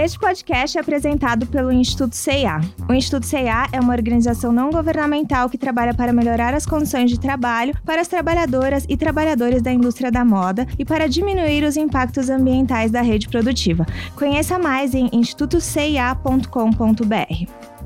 Este podcast é apresentado pelo Instituto CIA. O Instituto CIA é uma organização não governamental que trabalha para melhorar as condições de trabalho para as trabalhadoras e trabalhadores da indústria da moda e para diminuir os impactos ambientais da rede produtiva. Conheça mais em institutocia.com.br.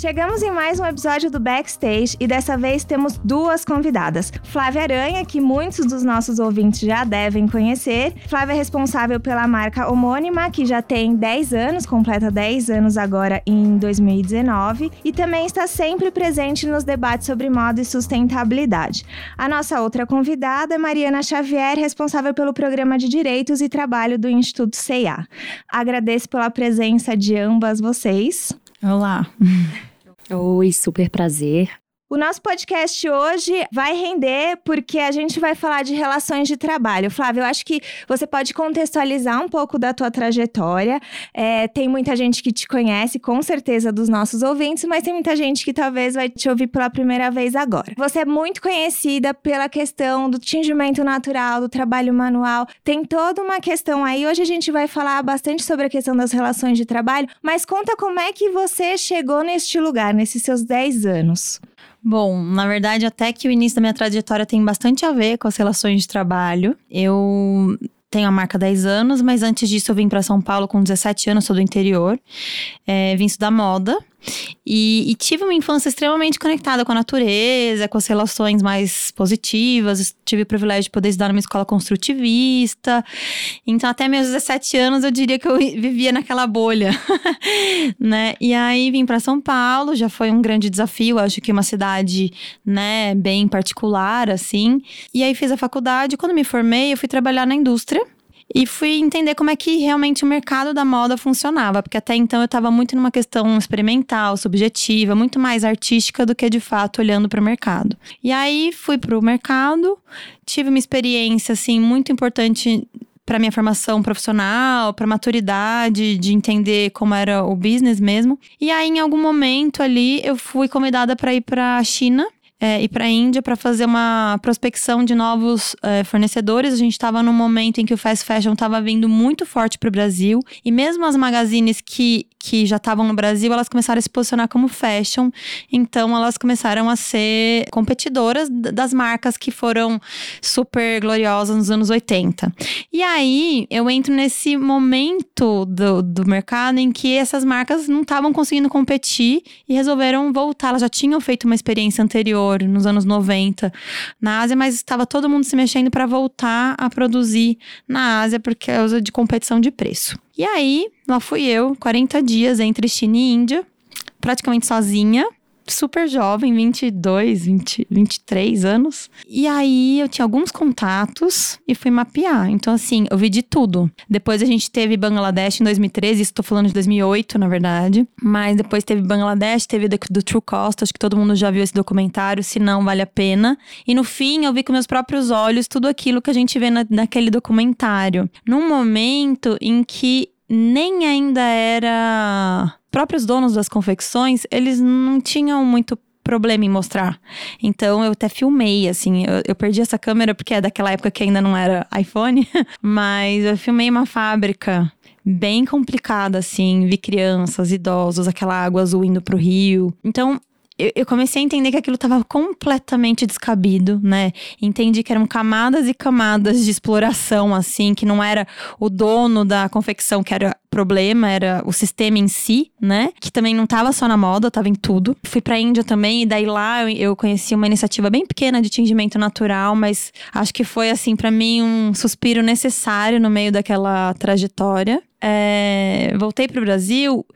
Chegamos em mais um episódio do Backstage e dessa vez temos duas convidadas. Flávia Aranha, que muitos dos nossos ouvintes já devem conhecer. Flávia é responsável pela marca homônima, que já tem 10 anos, completa 10 anos agora em 2019, e também está sempre presente nos debates sobre moda e sustentabilidade. A nossa outra convidada é Mariana Xavier, responsável pelo programa de Direitos e Trabalho do Instituto CEA. Agradeço pela presença de ambas vocês. Olá. Oi, super prazer. O nosso podcast hoje vai render porque a gente vai falar de relações de trabalho. Flávio, eu acho que você pode contextualizar um pouco da tua trajetória. É, tem muita gente que te conhece, com certeza, dos nossos ouvintes, mas tem muita gente que talvez vai te ouvir pela primeira vez agora. Você é muito conhecida pela questão do tingimento natural, do trabalho manual. Tem toda uma questão aí. Hoje a gente vai falar bastante sobre a questão das relações de trabalho, mas conta como é que você chegou neste lugar, nesses seus 10 anos. Bom, na verdade, até que o início da minha trajetória tem bastante a ver com as relações de trabalho. Eu tenho a marca há 10 anos, mas antes disso eu vim para São Paulo com 17 anos, sou do interior. É, vim estudar moda. E, e, tive uma infância extremamente conectada com a natureza, com as relações mais positivas. Tive o privilégio de poder estudar numa escola construtivista. Então, até meus 17 anos, eu diria que eu vivia naquela bolha, né? E aí vim para São Paulo, já foi um grande desafio. Acho que uma cidade, né, bem particular, assim. E aí fiz a faculdade. Quando me formei, eu fui trabalhar na indústria e fui entender como é que realmente o mercado da moda funcionava, porque até então eu estava muito numa questão experimental, subjetiva, muito mais artística do que de fato olhando para o mercado. E aí fui para o mercado, tive uma experiência assim muito importante para minha formação profissional, para maturidade, de entender como era o business mesmo. E aí, em algum momento ali, eu fui convidada para ir para a China é, ir para a Índia para fazer uma prospecção de novos é, fornecedores. A gente estava num momento em que o fast fashion estava vindo muito forte para o Brasil e mesmo as magazines que, que já estavam no Brasil, elas começaram a se posicionar como fashion. Então elas começaram a ser competidoras das marcas que foram super gloriosas nos anos 80. E aí eu entro nesse momento do, do mercado em que essas marcas não estavam conseguindo competir e resolveram voltar. Elas já tinham feito uma experiência anterior nos anos 90 na Ásia, mas estava todo mundo se mexendo para voltar a produzir na Ásia por causa de competição de preço. E aí, lá fui eu, 40 dias entre China e Índia, praticamente sozinha, super jovem, 22, 20, 23 anos. E aí eu tinha alguns contatos e fui mapear. Então, assim, eu vi de tudo. Depois a gente teve Bangladesh em 2013, isso tô falando de 2008, na verdade. Mas depois teve Bangladesh, teve do, do True Cost, acho que todo mundo já viu esse documentário, se não, vale a pena. E no fim, eu vi com meus próprios olhos tudo aquilo que a gente vê na, naquele documentário. Num momento em que nem ainda era próprios donos das confecções, eles não tinham muito problema em mostrar. Então eu até filmei, assim, eu, eu, perdi essa câmera porque é daquela época que ainda não era iPhone, mas eu filmei uma fábrica bem complicada, assim, vi crianças, idosos, aquela água azul indo pro rio. Então eu, comecei a entender que aquilo estava completamente descabido, né? Entendi que eram camadas e camadas de exploração, assim, que não era o dono da confecção que era problema, era o sistema em si, né? Que também não estava só na moda, estava em tudo. Fui pra Índia também, e daí lá eu, eu conheci uma iniciativa bem pequena de tingimento natural, mas acho que foi, assim, para mim um suspiro necessário no meio daquela trajetória. É, voltei para o Brasil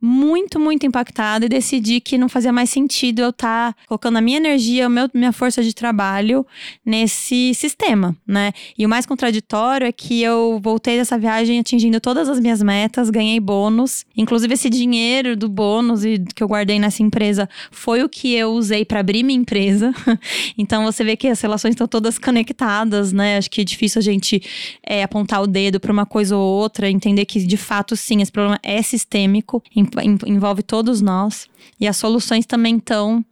muito, muito impactada e decidi que não fazia mais sentido eu estar tá colocando a minha energia, a meu, minha força de trabalho nesse sistema, né? E o mais contraditório é que eu voltei dessa viagem atingindo todas as minhas metas, ganhei bônus, inclusive esse dinheiro do bônus e que eu guardei nessa empresa foi o que eu usei para abrir minha empresa. então você vê que as relações estão todas conectadas, né? Acho que é difícil a gente é, apontar o dedo para uma coisa ou outra, entender que de fato sim, esse problema é sistêmico, envolve todos nós e as soluções também estão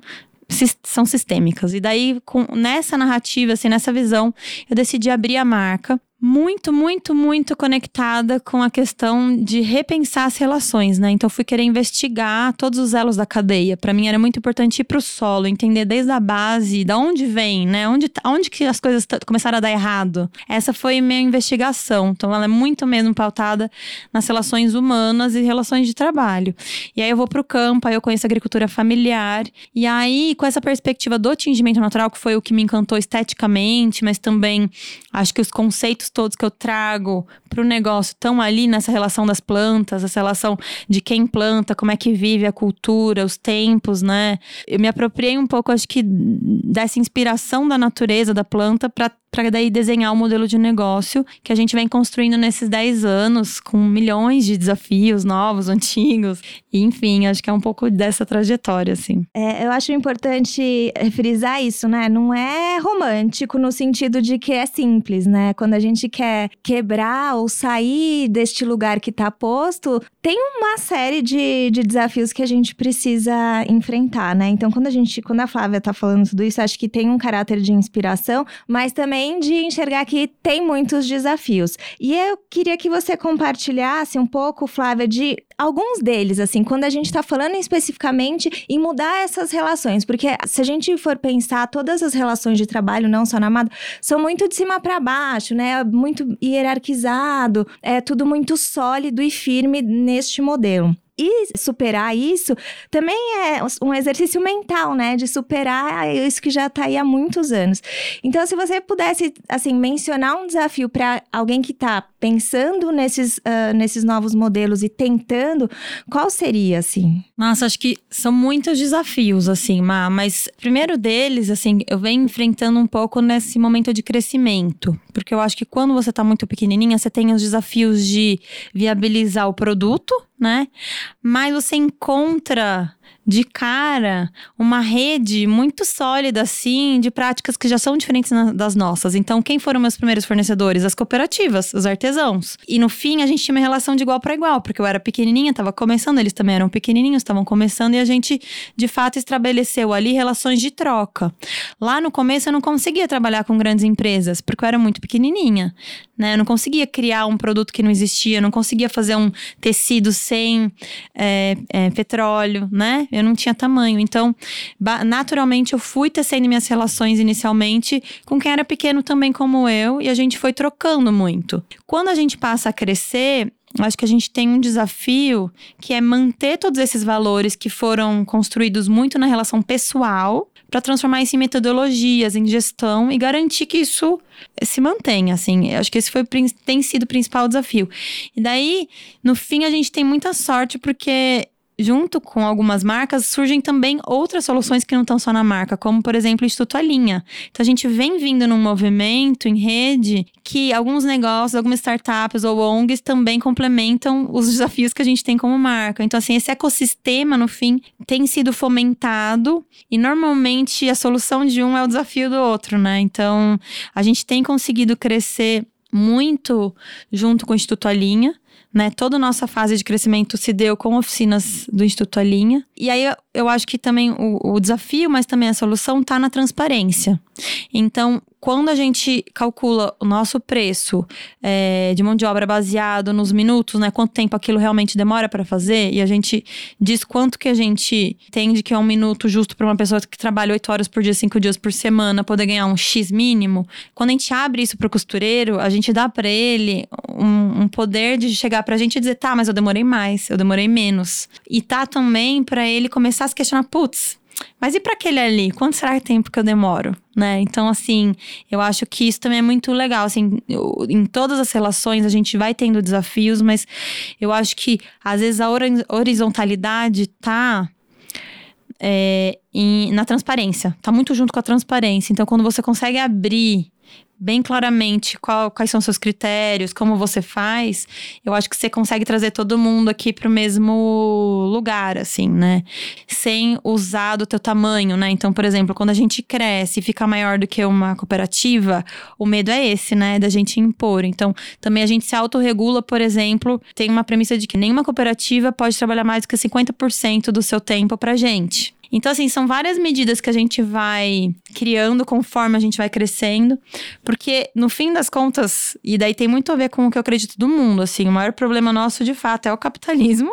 são sistêmicas. E daí, com, nessa narrativa, assim, nessa visão, eu decidi abrir a marca muito, muito, muito conectada com a questão de repensar as relações, né? Então fui querer investigar todos os elos da cadeia. Para mim era muito importante ir para o solo, entender desde a base, da onde vem, né? Onde, tá, onde que as coisas começaram a dar errado. Essa foi minha investigação. Então ela é muito mesmo pautada nas relações humanas e relações de trabalho. E aí eu vou para o campo, aí eu conheço a agricultura familiar. E aí com essa perspectiva do tingimento natural, que foi o que me encantou esteticamente, mas também acho que os conceitos todos que eu trago para o negócio estão ali nessa relação das plantas, essa relação de quem planta, como é que vive a cultura, os tempos, né? Eu me apropriei um pouco, acho que, dessa inspiração da natureza da planta para para daí desenhar o um modelo de negócio que a gente vem construindo nesses 10 anos, com milhões de desafios novos, antigos. E, enfim, acho que é um pouco dessa trajetória, assim. É, eu acho importante frisar isso, né? Não é romântico no sentido de que é simples, né? Quando a gente quer quebrar ou sair deste lugar que está posto, tem uma série de, de desafios que a gente precisa enfrentar, né? Então, quando a gente, quando a Flávia está falando tudo isso, acho que tem um caráter de inspiração, mas também também de enxergar que tem muitos desafios. E eu queria que você compartilhasse um pouco, Flávia, de alguns deles, assim, quando a gente está falando especificamente em mudar essas relações, porque se a gente for pensar, todas as relações de trabalho, não só na Amado, são muito de cima para baixo, né? Muito hierarquizado, é tudo muito sólido e firme neste modelo. E superar isso também é um exercício mental, né? De superar isso que já está aí há muitos anos. Então, se você pudesse, assim, mencionar um desafio para alguém que está pensando nesses, uh, nesses novos modelos e tentando, qual seria, assim? Nossa, acho que são muitos desafios, assim, Má, mas primeiro deles, assim, eu venho enfrentando um pouco nesse momento de crescimento. Porque eu acho que quando você está muito pequenininha, você tem os desafios de viabilizar o produto, né? Mas você encontra de cara uma rede muito sólida, assim, de práticas que já são diferentes na, das nossas. Então, quem foram meus primeiros fornecedores? As cooperativas, os artesãos. E no fim, a gente tinha uma relação de igual para igual, porque eu era pequenininha, estava começando, eles também eram pequenininhos, estavam começando, e a gente, de fato, estabeleceu ali relações de troca. Lá no começo, eu não conseguia trabalhar com grandes empresas, porque eu era muito pequenininha, né? Eu não conseguia criar um produto que não existia, eu não conseguia fazer um tecido sem é, é, petróleo, né? Eu não tinha tamanho. Então, naturalmente, eu fui tecendo minhas relações inicialmente com quem era pequeno também como eu, e a gente foi trocando muito. Quando a gente passa a crescer, acho que a gente tem um desafio que é manter todos esses valores que foram construídos muito na relação pessoal para transformar isso em metodologias, em gestão e garantir que isso se mantenha, assim. Acho que esse foi tem sido o principal desafio. E daí, no fim, a gente tem muita sorte porque junto com algumas marcas, surgem também outras soluções que não estão só na marca, como, por exemplo, o Instituto Alinha. Então, a gente vem vindo num movimento em rede que alguns negócios, algumas startups ou ONGs também complementam os desafios que a gente tem como marca. Então, assim, esse ecossistema, no fim, tem sido fomentado e normalmente a solução de um é o desafio do outro, né? Então, a gente tem conseguido crescer muito junto com o Instituto Alinha né? Toda a nossa fase de crescimento se deu com oficinas do Instituto Alinha. E aí eu acho que também o, o desafio, mas também a solução está na transparência. Então, quando a gente calcula o nosso preço é, de mão de obra baseado nos minutos, né? Quanto tempo aquilo realmente demora para fazer, e a gente diz quanto que a gente entende que é um minuto justo para uma pessoa que trabalha oito horas por dia, cinco dias por semana, poder ganhar um X mínimo. Quando a gente abre isso para o costureiro, a gente dá para ele um, um, poder de chegar para a gente e dizer, tá, mas eu demorei mais, eu demorei menos. E tá também para ele começar a se questionar, putz, mas e para aquele ali? Quanto será que tempo que eu demoro? Né? Então, assim, eu acho que isso também é muito legal. Assim, em todas as relações a gente vai tendo desafios, mas eu acho que às vezes a horizontalidade tá é, em, na transparência, tá muito junto com a transparência. Então, quando você consegue abrir bem claramente qual, quais são seus critérios, como você faz, eu acho que você consegue trazer todo mundo aqui para o mesmo lugar, assim, né? Sem usar do teu tamanho, né? Então, por exemplo, quando a gente cresce e fica maior do que uma cooperativa, o medo é esse, né? Da gente impor. Então, também a gente se autorregula, por exemplo, tem uma premissa de que nenhuma cooperativa pode trabalhar mais do que 50% do seu tempo pra gente. Então, assim, são várias medidas que a gente vai criando conforme a gente vai crescendo, porque no fim das contas, e daí tem muito a ver com o que eu acredito do mundo, assim, o maior problema nosso de fato é o capitalismo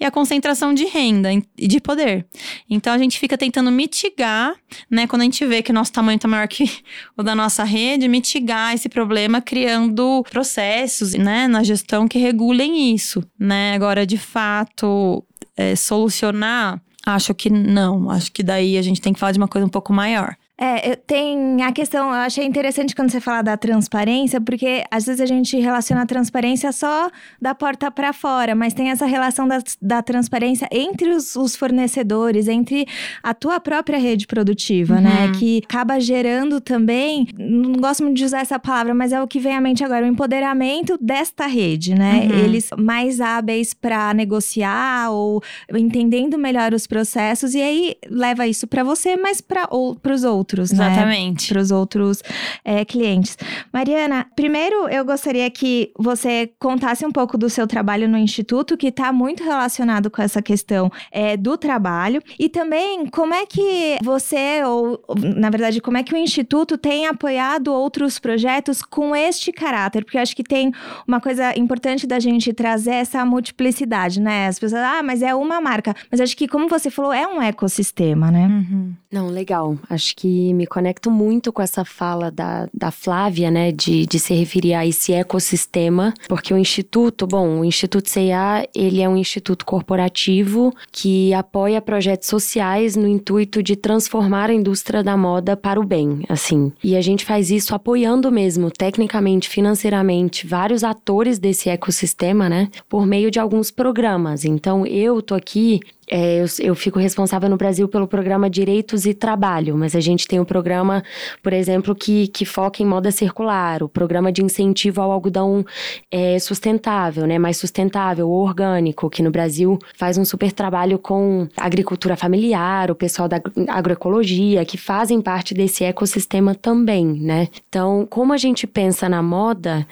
e a concentração de renda e de poder. Então a gente fica tentando mitigar, né, quando a gente vê que o nosso tamanho está maior que o da nossa rede, mitigar esse problema criando processos, né, na gestão que regulem isso, né? Agora, de fato, é, solucionar Acho que não. Acho que daí a gente tem que falar de uma coisa um pouco maior. É, tem a questão, eu achei interessante quando você fala da transparência, porque às vezes a gente relaciona a transparência só da porta para fora, mas tem essa relação da, da transparência entre os, os, fornecedores, entre a tua própria rede produtiva, né? uhum. né? Que acaba gerando também, não gosto muito de usar essa palavra, mas é o que vem à mente agora, o empoderamento desta rede, né? Uhum. Eles mais hábeis para negociar ou entendendo melhor os processos, e aí leva isso para você, mas para os outros outros, né? Exatamente. né? Para os outros é, clientes. Mariana, primeiro eu gostaria que você contasse um pouco do seu trabalho no Instituto, que está muito relacionado com essa questão é, do trabalho. E também como é que você, ou na verdade, como é que o Instituto tem apoiado outros projetos com este caráter? Porque eu acho que tem uma coisa importante da gente trazer essa multiplicidade, né? As pessoas, ah, mas é uma marca. Mas acho que, como você falou, é um ecossistema, né? Uhum. Não, legal. Acho que me conecto muito com essa fala da, da Flávia, né, de, de se referir a esse ecossistema, porque o Instituto, bom, o Instituto CIA, ele é um instituto corporativo que apoia projetos sociais no intuito de transformar a indústria da moda para o bem, assim. E a gente faz isso apoiando mesmo, tecnicamente, financeiramente, vários atores desse ecossistema, né, por meio de alguns programas. Então, eu tô aqui é, eu, eu, fico responsável no Brasil pelo programa Direitos e Trabalho, mas a gente tem um programa, por exemplo, que, que foca em moda circular, o programa de incentivo ao algodão é, sustentável, né, mais sustentável, orgânico, que no Brasil faz um super trabalho com agricultura familiar, o pessoal da agroecologia, que fazem parte desse ecossistema também, né? Então, como a gente pensa na moda,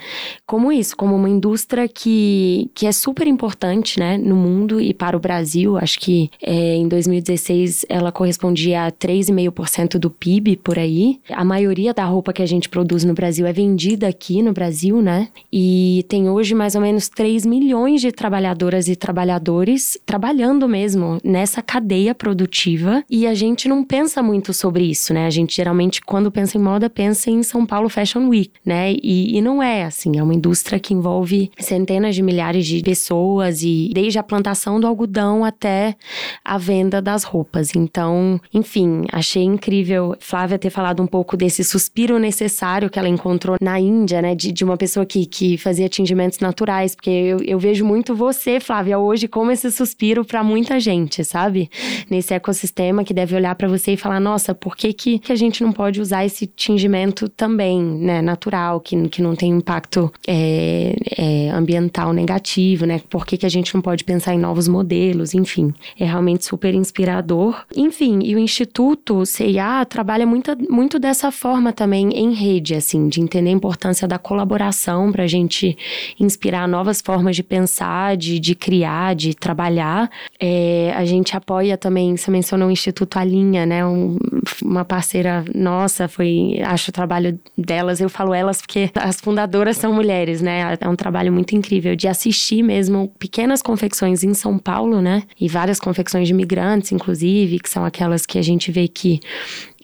como isso, como uma indústria que, que é super importante, né, no mundo e para o Brasil, acho que que é, em 2016 ela correspondia a 3,5% do PIB por aí. A maioria da roupa que a gente produz no Brasil é vendida aqui no Brasil, né? E tem hoje mais ou menos 3 milhões de trabalhadoras e trabalhadores trabalhando mesmo nessa cadeia produtiva e a gente não pensa muito sobre isso, né? A gente geralmente, quando pensa em moda, pensa em São Paulo Fashion Week, né? E, e não é assim, é uma indústria que envolve centenas de milhares de pessoas e desde a plantação do algodão até a venda das roupas. Então, enfim, achei incrível Flávia ter falado um pouco desse suspiro necessário que ela encontrou na Índia, né? De, de uma pessoa que, que fazia tingimentos naturais, porque eu, eu vejo muito você, Flávia, hoje como esse suspiro para muita gente, sabe? Nesse ecossistema que deve olhar para você e falar: nossa, por que, que, que a gente não pode usar esse tingimento também, né? Natural, que, que não tem impacto é, é, ambiental negativo, né? Por que, que a gente não pode pensar em novos modelos, enfim é realmente super inspirador. Enfim, e o Instituto CIA trabalha muito, muito dessa forma também em rede, assim, de entender a importância da colaboração para a gente inspirar novas formas de pensar, de, de criar, de trabalhar. É, a gente apoia também, você mencionou o Instituto Alinha, né? Um, uma parceira nossa, foi, acho o trabalho delas, eu falo elas porque as fundadoras são mulheres, né? É um trabalho muito incrível de assistir mesmo pequenas confecções em São Paulo, né? E várias confecções de migrantes, inclusive, que são aquelas que a gente vê que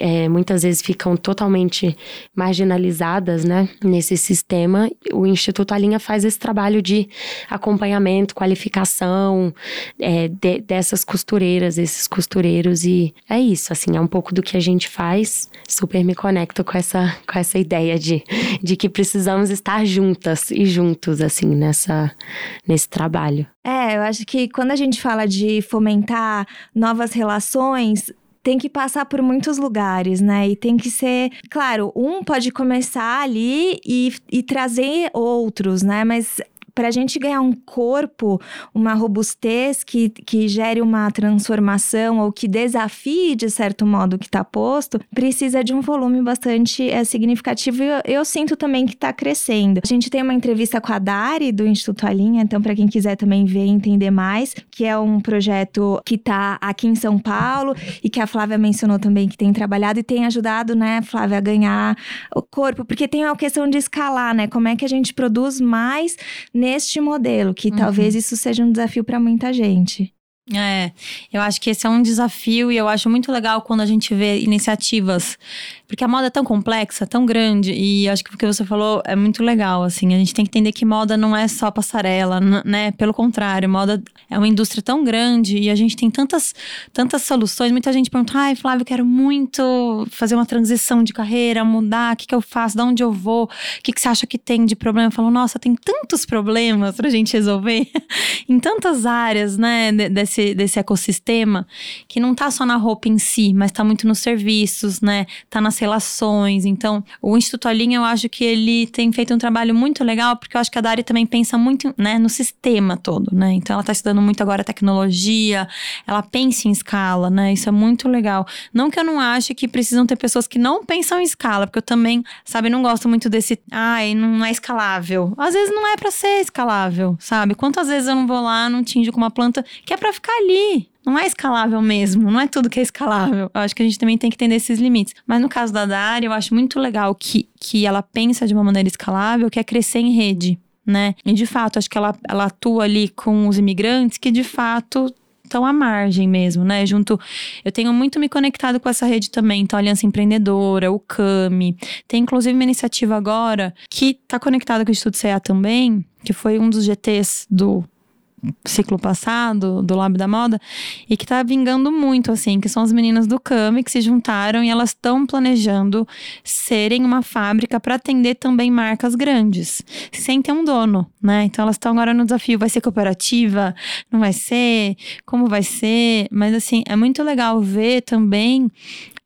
é, muitas vezes ficam totalmente marginalizadas, né, nesse sistema. O Instituto Alinha faz esse trabalho de acompanhamento, qualificação é, de, dessas costureiras, esses costureiros e é isso, assim, é um pouco do que a gente faz. Super me conecto com essa, com essa ideia de, de que precisamos estar juntas e juntos, assim, nessa, nesse trabalho. É, eu acho que quando a gente fala de fomentar novas relações, tem que passar por muitos lugares, né? E tem que ser. Claro, um pode começar ali e, e trazer outros, né? Mas para a gente ganhar um corpo, uma robustez que, que gere uma transformação ou que desafie, de certo modo, o que está posto, precisa de um volume bastante é, significativo e eu, eu sinto também que está crescendo. A gente tem uma entrevista com a Dari, do Instituto Alinha, então, para quem quiser também ver e entender mais, que é um projeto que está aqui em São Paulo e que a Flávia mencionou também que tem trabalhado e tem ajudado, né, Flávia, a ganhar o corpo, porque tem a questão de escalar, né? Como é que a gente produz mais neste modelo, que uhum. talvez isso seja um desafio para muita gente. É, eu acho que esse é um desafio e eu acho muito legal quando a gente vê iniciativas porque a moda é tão complexa, tão grande, e acho que o que você falou é muito legal, assim. A gente tem que entender que moda não é só passarela, né? Pelo contrário, moda é uma indústria tão grande e a gente tem tantas, tantas soluções. Muita gente pergunta, ai, Flávio, eu quero muito fazer uma transição de carreira, mudar, o que, que eu faço, de onde eu vou, o que, que você acha que tem de problema? Eu falo, nossa, tem tantos problemas pra gente resolver em tantas áreas, né, desse, desse ecossistema, que não tá só na roupa em si, mas tá muito nos serviços, né? Tá nas relações. Então, o Instituto Alinha, eu acho que ele tem feito um trabalho muito legal, porque eu acho que a Dari também pensa muito, né, no sistema todo, né? Então, ela está estudando muito agora tecnologia, ela pensa em escala, né? Isso é muito legal. Não que eu não ache que precisam ter pessoas que não pensam em escala, porque eu também, sabe, não gosto muito desse, ai, não é escalável. Às vezes não é para ser escalável, sabe? Quantas vezes eu não vou lá, não tinjo com uma planta que é para ficar ali, não é escalável mesmo, não é tudo que é escalável. Eu acho que a gente também tem que entender esses limites. Mas no caso da Dari, eu acho muito legal que, que ela pensa de uma maneira escalável, que é crescer em rede, né? E de fato, acho que ela, ela atua ali com os imigrantes que de fato estão à margem mesmo, né? Junto, eu tenho muito me conectado com essa rede também, então a Aliança Empreendedora, o CAMI, tem inclusive uma iniciativa agora que está conectada com o Instituto CEA também, que foi um dos GTs do ciclo passado, do Lab da Moda, e que tá vingando muito, assim, que são as meninas do CAMI que se juntaram e elas estão planejando serem uma fábrica para atender também marcas grandes, sem ter um dono, né? Então elas estão agora no desafio, vai ser cooperativa? Não vai ser? Como vai ser? Mas assim, é muito legal ver também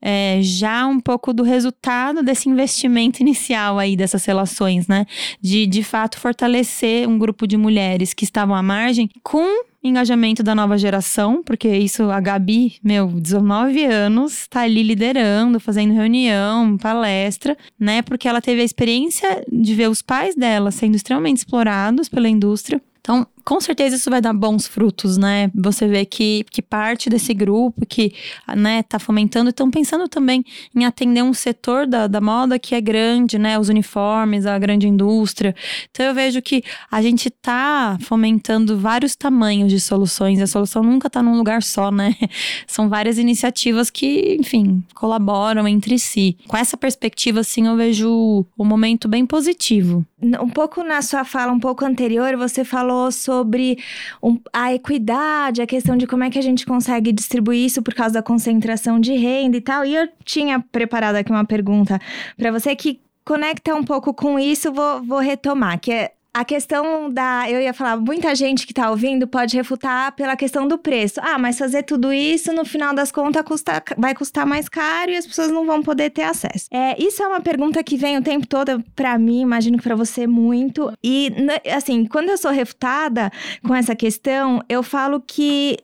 é, já um pouco do resultado desse investimento inicial aí dessas relações, né? De de fato fortalecer um grupo de mulheres que estavam à margem com engajamento da nova geração, porque isso a Gabi, meu, 19 anos, tá ali liderando, fazendo reunião, palestra, né? Porque ela teve a experiência de ver os pais dela sendo extremamente explorados pela indústria. Então, com certeza isso vai dar bons frutos, né? Você vê que, que parte desse grupo que, né, tá fomentando, estão pensando também em atender um setor da, da moda que é grande, né? Os uniformes, a grande indústria. Então eu vejo que a gente tá fomentando vários tamanhos de soluções. A solução nunca tá num lugar só, né? São várias iniciativas que, enfim, colaboram entre si. Com essa perspectiva, assim, eu vejo um momento bem positivo. Um pouco na sua fala, um pouco anterior, você falou sobre sobre um, a equidade, a questão de como é que a gente consegue distribuir isso por causa da concentração de renda e tal. E eu tinha preparado aqui uma pergunta para você que conecta um pouco com isso, vou, vou retomar, que é a questão da. Eu ia falar, muita gente que tá ouvindo pode refutar pela questão do preço. Ah, mas fazer tudo isso, no final das contas, custa, vai custar mais caro e as pessoas não vão poder ter acesso. É, isso é uma pergunta que vem o tempo todo para mim, imagino que para você muito. E, assim, quando eu sou refutada com essa questão, eu falo que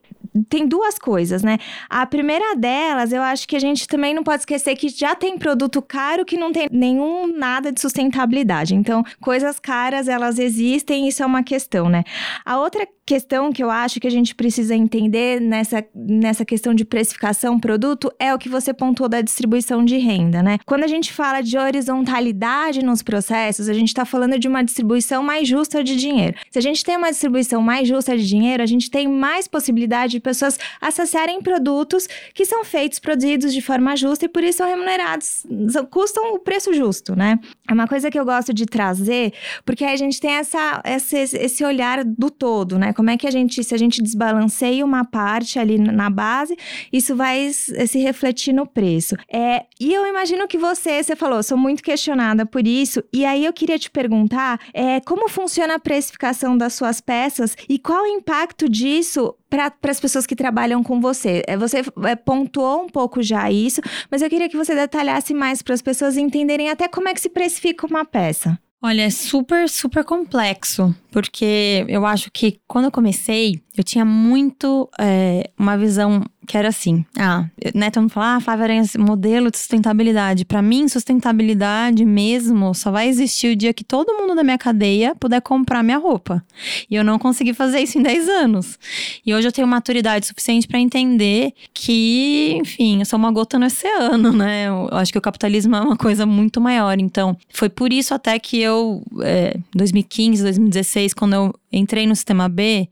tem duas coisas, né? A primeira delas, eu acho que a gente também não pode esquecer que já tem produto caro que não tem nenhum nada de sustentabilidade. Então, coisas caras, elas existem, isso é uma questão, né? A outra questão que eu acho que a gente precisa entender nessa, nessa questão de precificação produto é o que você pontuou da distribuição de renda, né? Quando a gente fala de horizontalidade nos processos, a gente está falando de uma distribuição mais justa de dinheiro. Se a gente tem uma distribuição mais justa de dinheiro, a gente tem mais possibilidade de pessoas acessarem produtos que são feitos, produzidos de forma justa e por isso são remunerados, custam o preço justo, né? É uma coisa que eu gosto de trazer, porque a gente tem essa, esse, esse olhar do todo, né? Como é que a gente, se a gente desbalanceia uma parte ali na base, isso vai se refletir no preço. É, e eu imagino que você, você falou, sou muito questionada por isso, e aí eu queria te perguntar é, como funciona a precificação das suas peças e qual o impacto disso para as pessoas que trabalham com você. É, você é, pontuou um pouco já isso, mas eu queria que você detalhasse mais para as pessoas entenderem até como é que se precifica uma peça. Olha, é super, super complexo, porque eu acho que quando eu comecei, eu tinha muito é, uma visão que era assim. Ah, né? Todo mundo fala, ah, Flávia Aranha, modelo de sustentabilidade. Para mim, sustentabilidade mesmo só vai existir o dia que todo mundo da minha cadeia puder comprar minha roupa. E eu não consegui fazer isso em 10 anos. E hoje eu tenho maturidade suficiente para entender que, enfim, eu sou uma gota no oceano, né? Eu acho que o capitalismo é uma coisa muito maior. Então, foi por isso até que eu, é, 2015, 2016, quando eu entrei no sistema B,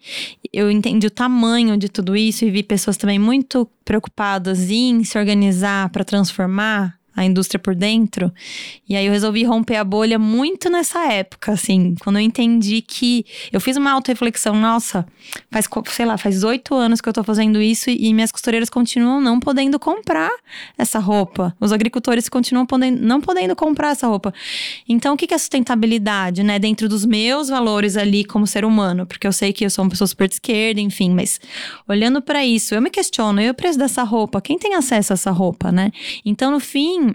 eu entendi o tamanho de tudo isso e vi pessoas também muito preocupadas em se organizar para transformar a indústria por dentro. E aí eu resolvi romper a bolha muito nessa época, assim, quando eu entendi que eu fiz uma auto-reflexão, nossa, faz, sei lá, faz oito anos que eu tô fazendo isso e, minhas costureiras continuam não podendo comprar essa roupa. Os agricultores continuam podendo, não podendo comprar essa roupa. Então, o que é sustentabilidade, né? Dentro dos meus valores ali como ser humano, porque eu sei que eu sou uma pessoa super de esquerda, enfim, mas olhando para isso, eu me questiono, e o preço dessa roupa? Quem tem acesso a essa roupa, né? Então, no fim,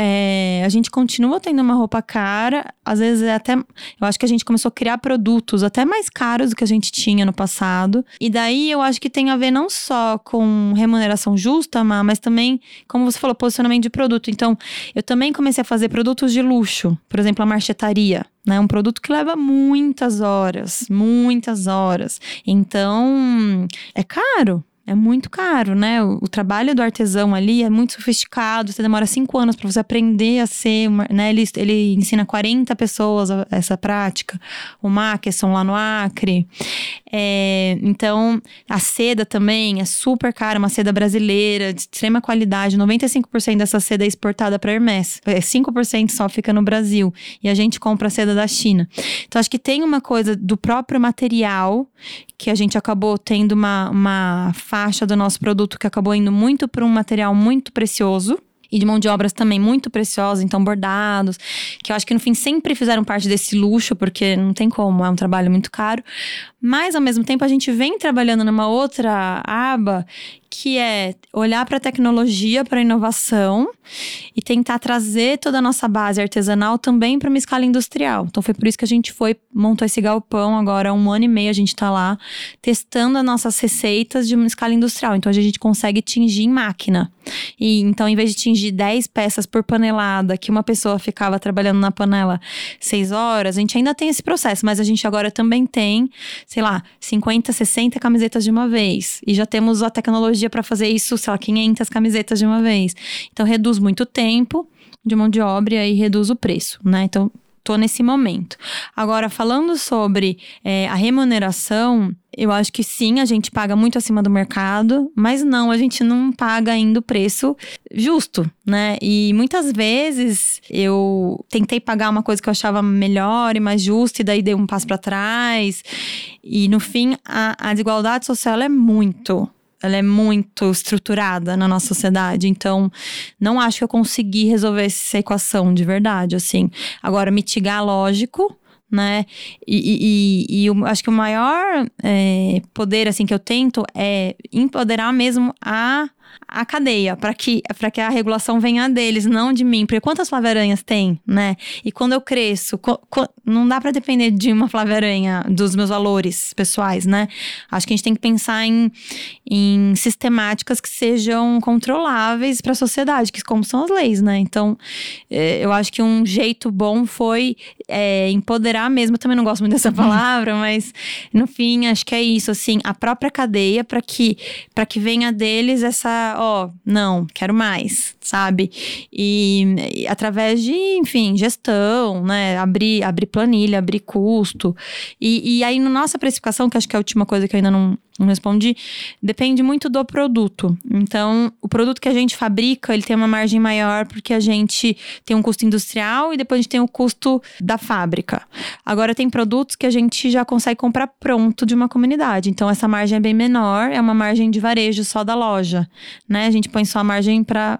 é, a gente continua tendo uma roupa cara, às vezes é até. Eu acho que a gente começou a criar produtos até mais caros do que a gente tinha no passado. E daí eu acho que tem a ver não só com remuneração justa, mas também, como você falou, posicionamento de produto. Então, eu também comecei a fazer produtos de luxo, por exemplo, a marchetaria. Né, um produto que leva muitas horas, muitas horas. Então, é caro é muito caro, né? O, o, trabalho do artesão ali é muito sofisticado, você demora cinco anos para você aprender a ser, uma, né? Ele, ele ensina 40 pessoas a, essa prática, o Mackerson lá no Acre. É, então, a seda também é super cara, uma seda brasileira, de extrema qualidade. 95% dessa seda é exportada para Hermès. 5% é, só fica no Brasil. E a gente compra a seda da China. Então, acho que tem uma coisa do próprio material que a gente acabou tendo uma, uma faixa do nosso produto que acabou indo muito para um material muito precioso e de mão de obras também muito preciosa, então bordados, que eu acho que no fim sempre fizeram parte desse luxo, porque não tem como, é um trabalho muito caro. Mas ao mesmo tempo a gente vem trabalhando numa outra aba que é olhar para a tecnologia, para a inovação e tentar trazer toda a nossa base artesanal também para uma escala industrial. Então foi por isso que a gente foi montou esse galpão agora há um ano e meio a gente está lá testando as nossas receitas de uma escala industrial. Então a gente consegue tingir em máquina. E então em vez de tingir 10 peças por panelada, que uma pessoa ficava trabalhando na panela 6 horas, a gente ainda tem esse processo, mas a gente agora também tem, sei lá, 50, 60 camisetas de uma vez. E já temos a tecnologia para fazer isso, sei lá, 500 camisetas de uma vez. Então reduz muito tempo de mão de obra e reduz o preço, né? Então tô nesse momento. Agora, falando sobre é, a remuneração, eu acho que sim, a gente paga muito acima do mercado, mas não, a gente não paga ainda o preço justo, né? E muitas vezes eu tentei pagar uma coisa que eu achava melhor e mais justa, e daí dei um passo para trás. E no fim, a, a desigualdade social é muito ela é muito estruturada na nossa sociedade. Então, não acho que eu consegui resolver essa equação de verdade, assim. Agora, mitigar, lógico, né? E, e, e eu acho que o maior é, poder, assim, que eu tento é empoderar mesmo a a cadeia, para que, que a regulação venha deles, não de mim. Porque quantas Flávia-aranhas tem, né? E quando eu cresço, não dá para depender de uma Flávia-aranha, dos meus valores pessoais, né? Acho que a gente tem que pensar em, em sistemáticas que sejam controláveis para a sociedade, que como são as leis, né? Então, é, eu acho que um jeito bom foi é, empoderar mesmo. Eu também não gosto muito dessa palavra, mas no fim, acho que é isso, assim, a própria cadeia para que, que venha deles essa, ó, não, quero mais, sabe? E, e através de, enfim, gestão, né? Abrir, abrir planilha, abrir custo. E, e aí, na nossa precificação, que acho que é a última coisa que eu ainda não, não respondi, depende muito do produto. Então, o produto que a gente fabrica, ele tem uma margem maior porque a gente tem um custo industrial e depois a gente tem o custo da fábrica. Agora, tem produtos que a gente já consegue comprar pronto de uma comunidade. Então, essa margem é bem menor, é uma margem de varejo só da loja, né? A gente põe só a margem para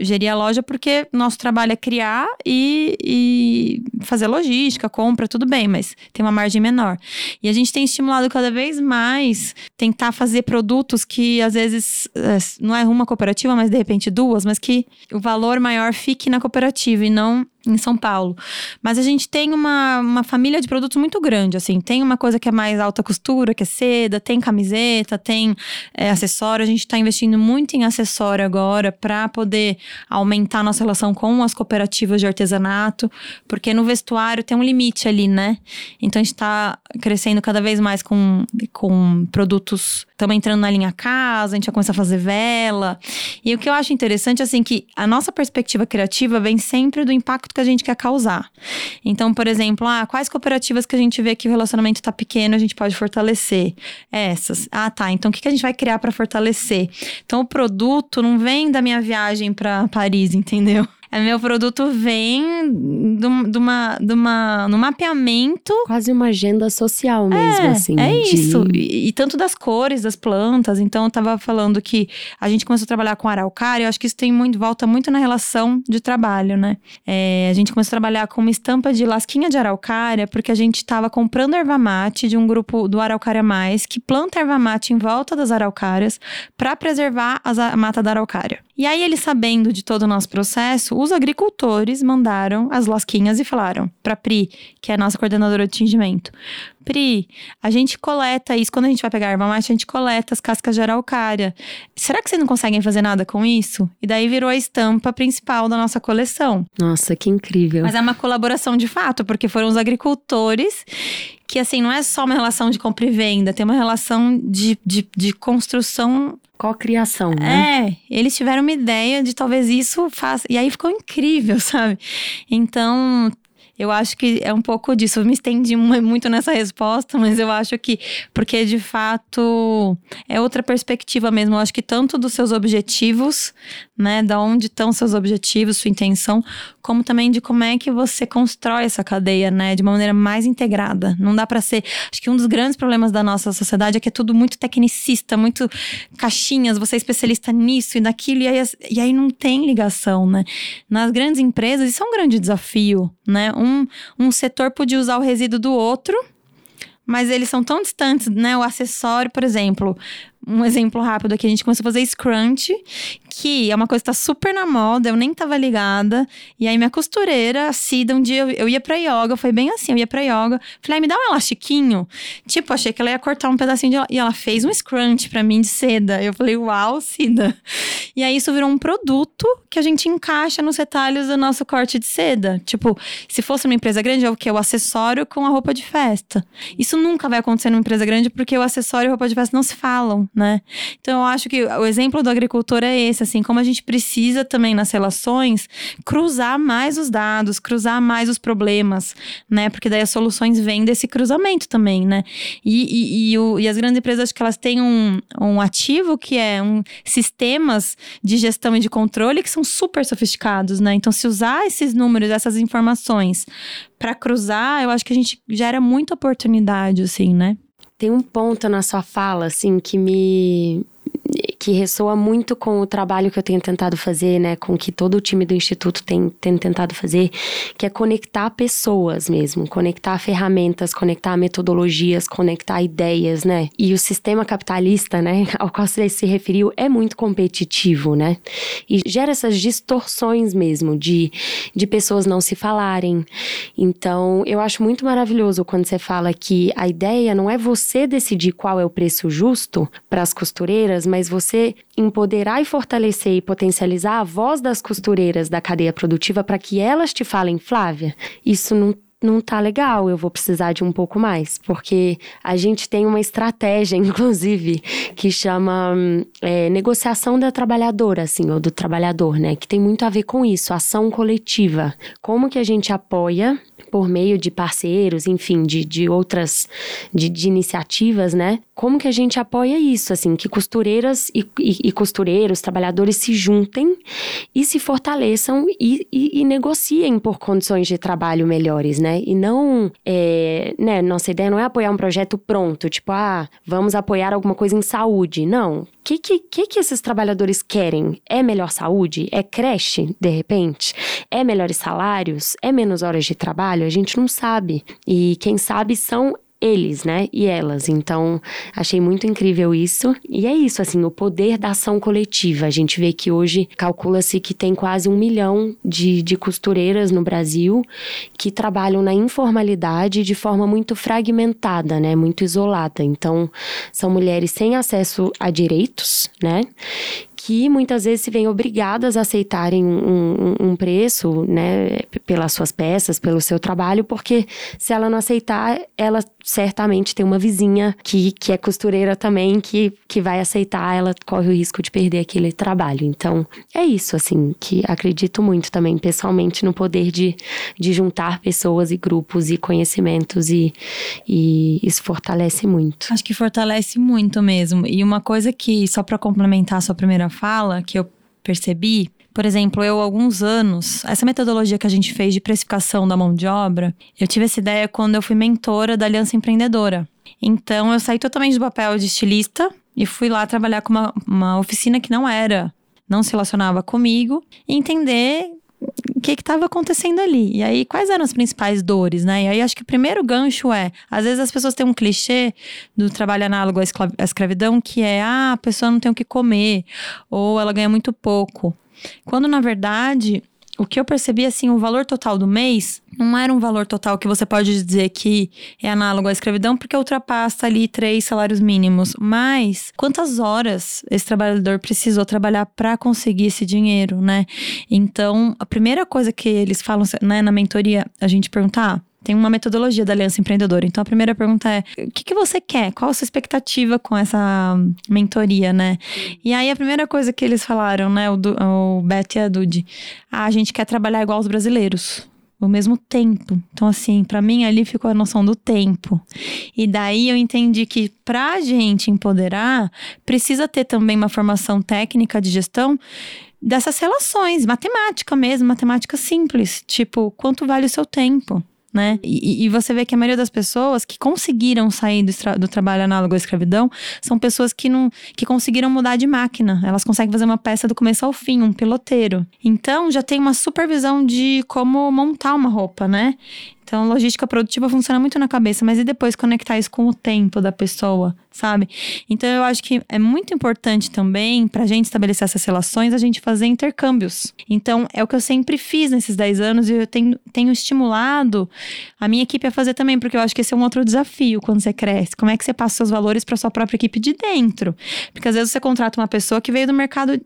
gerir a loja porque nosso trabalho é criar e, e fazer logística, compra, tudo bem, mas tem uma margem menor. E a gente tem estimulado cada vez mais tentar fazer produtos que às vezes é, não é uma cooperativa, mas de repente duas, mas que o valor maior fique na cooperativa e não em São Paulo. Mas a gente tem uma, uma família de produtos muito grande, assim. Tem uma coisa que é mais alta costura, que é seda, tem camiseta, tem é, acessório. A gente está investindo muito em acessório agora para poder aumentar nossa relação com as cooperativas de artesanato, porque no vestuário tem um limite ali, né? Então a gente está crescendo cada vez mais com, com produtos. Estamos entrando na linha casa, a gente já começa a fazer vela. E o que eu acho interessante, assim, que a nossa perspectiva criativa vem sempre do impacto impacto que a gente quer causar. Então, por exemplo, ah, quais cooperativas que a gente vê que o relacionamento está pequeno, a gente pode fortalecer? Essas. Ah, tá. Então, o que, que a gente vai criar para fortalecer? Então, o produto não vem da minha viagem para Paris, entendeu? É, meu produto vem de, uma, de uma, no mapeamento. Quase uma agenda social mesmo, é, assim. É de... isso. E, e, tanto das cores das plantas. Então, eu tava falando que a gente começou a trabalhar com araucária. Eu acho que isso tem muito, volta muito na relação de trabalho, né? É, a gente começou a trabalhar com uma estampa de lasquinha de araucária, porque a gente tava comprando erva mate de um grupo do Araucária Mais, que planta erva mate em volta das araucárias para preservar a mata da araucária. E aí, eles sabendo de todo o nosso processo, os agricultores mandaram as lasquinhas e falaram para Pri, que é a nossa coordenadora de atingimento: Pri, a gente coleta isso, quando a gente vai pegar erva mate, a gente coleta as cascas de araucária. Será que vocês não conseguem fazer nada com isso? E daí virou a estampa principal da nossa coleção. Nossa, que incrível. Mas é uma colaboração de fato, porque foram os agricultores que assim, não é só uma relação de compra e venda, tem uma relação de, de, de construção co-criação, né? É, eles tiveram uma ideia de talvez isso faça. E aí ficou incrível, sabe? Então, eu acho que é um pouco disso. Eu me estendi muito nessa resposta, mas eu acho que, porque de fato é outra perspectiva mesmo. Eu acho que tanto dos seus objetivos, né, da onde estão seus objetivos, sua intenção, como também de como é que você constrói essa cadeia, né, de uma maneira mais integrada. Não dá para ser. Acho que um dos grandes problemas da nossa sociedade é que é tudo muito tecnicista, muito caixinhas. Você é especialista nisso e naquilo, e aí, e aí não tem ligação, né? Nas grandes empresas, isso é um grande desafio, né? Um um, setor podia usar o resíduo do outro, mas eles são tão distantes, né? O acessório, por exemplo, um exemplo rápido aqui, a gente começou a fazer scrunch, que é uma coisa que tá super na moda, eu nem tava ligada. E aí minha costureira, a Cida, um dia eu, eu ia pra yoga, foi bem assim, eu ia pra yoga. Falei, me dá um elastiquinho. Tipo, achei que ela ia cortar um pedacinho de... E ela fez um scrunch pra mim de seda. Eu falei, uau, Cida. E aí isso virou um produto que a gente encaixa nos retalhos do nosso corte de seda. Tipo, se fosse uma empresa grande, é o que? O acessório com a roupa de festa. Isso nunca vai acontecer numa empresa grande porque o acessório e a roupa de festa não se falam né? Então eu acho que o exemplo do agricultor é esse, assim, como a gente precisa também nas relações cruzar mais os dados, cruzar mais os problemas, né? Porque daí as soluções vêm desse cruzamento também, né? E, e, e, o, e as grandes empresas, acho que elas têm um, um ativo que é um sistemas de gestão e de controle que são super sofisticados, né? Então, se usar esses números, essas informações para cruzar, eu acho que a gente gera muita oportunidade, assim, né? Tem um ponto na sua fala, assim, que me que ressoa muito com o trabalho que eu tenho tentado fazer, né? Com que todo o time do Instituto tem, tem tentado fazer, que é conectar pessoas mesmo, conectar ferramentas, conectar metodologias, conectar ideias, né? E o sistema capitalista, né, ao qual você se referiu, é muito competitivo, né? E gera essas distorções mesmo de, de pessoas não se falarem. Então, eu acho muito maravilhoso quando você fala que a ideia não é você decidir qual é o preço justo para as costureiras, mas você empoderar e fortalecer e potencializar a voz das costureiras da cadeia produtiva para que elas te falem, Flávia, isso não não tá legal, eu vou precisar de um pouco mais. Porque a gente tem uma estratégia, inclusive, que chama é, negociação da trabalhadora, assim, ou do trabalhador, né? Que tem muito a ver com isso, ação coletiva. Como que a gente apoia por meio de parceiros, enfim, de, de outras, de, de iniciativas, né? Como que a gente apoia isso, assim, que costureiras e, e, e costureiros, trabalhadores se juntem e se fortaleçam e, e, e, negociem por condições de trabalho melhores, né? E não, é, né, nossa ideia não é apoiar um projeto pronto, tipo, ah, vamos apoiar alguma coisa em saúde. Não, o que, que, que, que esses trabalhadores querem? É melhor saúde? É creche, de repente? É melhores salários? É menos horas de trabalho? A gente não sabe. E quem sabe são eles, né? E elas. Então, achei muito incrível isso. E é isso, assim, o poder da ação coletiva. A gente vê que hoje calcula-se que tem quase um milhão de, de costureiras no Brasil que trabalham na informalidade de forma muito fragmentada, né? Muito isolada. Então, são mulheres sem acesso a direitos, né? Que muitas vezes se veem obrigadas a aceitarem um, um, um, preço, né, pelas suas peças, pelo seu trabalho, porque se ela não aceitar, ela certamente tem uma vizinha que, que é costureira também, que, que vai aceitar, ela corre o risco de perder aquele trabalho. Então, é isso, assim, que acredito muito também, pessoalmente, no poder de, de juntar pessoas e grupos e conhecimentos, e, e isso fortalece muito. Acho que fortalece muito mesmo. E uma coisa que, só para complementar a sua primeira fala que eu percebi, por exemplo, eu, alguns anos, essa metodologia que a gente fez de precificação da mão de obra, eu tive essa ideia quando eu fui mentora da Aliança Empreendedora. Então, eu saí totalmente do papel de estilista e fui lá trabalhar com uma, uma oficina que não era, não se relacionava comigo, e entender o que estava acontecendo ali. E aí, quais eram as principais dores, né? E aí, acho que o primeiro gancho é: às vezes as pessoas têm um clichê do trabalho análogo à escravidão, que é, ah, a pessoa não tem o que comer, ou ela ganha muito pouco. Quando, na verdade, o que eu percebi, assim, o valor total do mês não era um valor total que você pode dizer que é análogo à escravidão, porque ultrapassa ali três salários mínimos. Mas quantas horas esse trabalhador precisou trabalhar para conseguir esse dinheiro, né? Então, a primeira coisa que eles falam né, na mentoria, a gente perguntar. Tem uma metodologia da Aliança Empreendedora. Então, a primeira pergunta é: o que, que você quer? Qual a sua expectativa com essa mentoria, né? E aí, a primeira coisa que eles falaram, né, o, o Beth e a Dude, ah, a gente quer trabalhar igual os brasileiros o mesmo tempo. Então, assim, para mim ali ficou a noção do tempo. E daí eu entendi que para a gente empoderar, precisa ter também uma formação técnica de gestão dessas relações, matemática mesmo, matemática simples. Tipo, quanto vale o seu tempo? Né? E, e, você vê que a maioria das pessoas que conseguiram sair do, do, trabalho análogo à escravidão são pessoas que não que conseguiram mudar de máquina. Elas conseguem fazer uma peça do começo ao fim, um piloteiro. Então já tem uma supervisão de como montar uma roupa, né? Então, logística produtiva funciona muito na cabeça, mas e depois conectar isso com o tempo da pessoa, sabe? Então, eu acho que é muito importante também, para a gente estabelecer essas relações, a gente fazer intercâmbios. Então, é o que eu sempre fiz nesses 10 anos e eu tenho, tenho estimulado a minha equipe a fazer também, porque eu acho que esse é um outro desafio quando você cresce. Como é que você passa seus valores para sua própria equipe de dentro? Porque às vezes você contrata uma pessoa que veio do mercado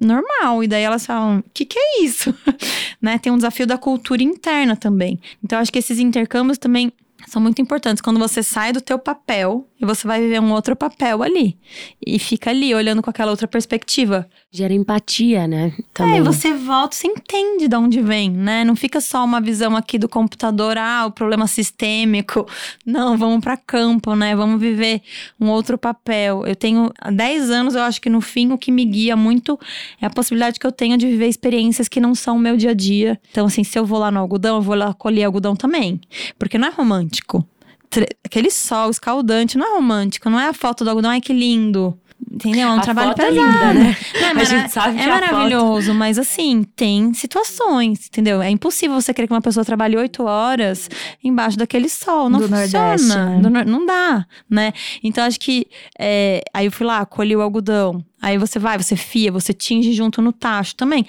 normal. E daí elas falam: o que, que é isso? né? Tem um desafio da cultura interna também. Então, acho que esses intercâmbios também são muito importantes. Quando você sai do teu papel e você vai viver um outro papel ali. E fica ali, olhando com aquela outra perspectiva. Gera empatia, né? Também. É, você volta, você entende de onde vem, né? Não fica só uma visão aqui do computador, ah, o problema sistêmico. Não, vamos para campo, né? Vamos viver um outro papel. Eu tenho há 10 anos, eu acho que no fim o que me guia muito é a possibilidade que eu tenho de viver experiências que não são o meu dia a dia. Então, assim, se eu vou lá no algodão, eu vou lá colher algodão também. Porque não é romântico aquele sol escaldante, não é romântico, não é a foto do algodão, ai que lindo. Entendeu? É um A trabalho foto é pesado. linda, né? Não, é A mara- gente sabe é que a foto- maravilhoso, mas assim, tem situações, entendeu? É impossível você querer que uma pessoa trabalhe oito horas embaixo daquele sol. Não Do funciona. Nordeste, né? Do nor- não dá, né? Então, acho que. é, aí eu fui lá, colhi o algodão. Aí você vai, você fia, você tinge junto no tacho também.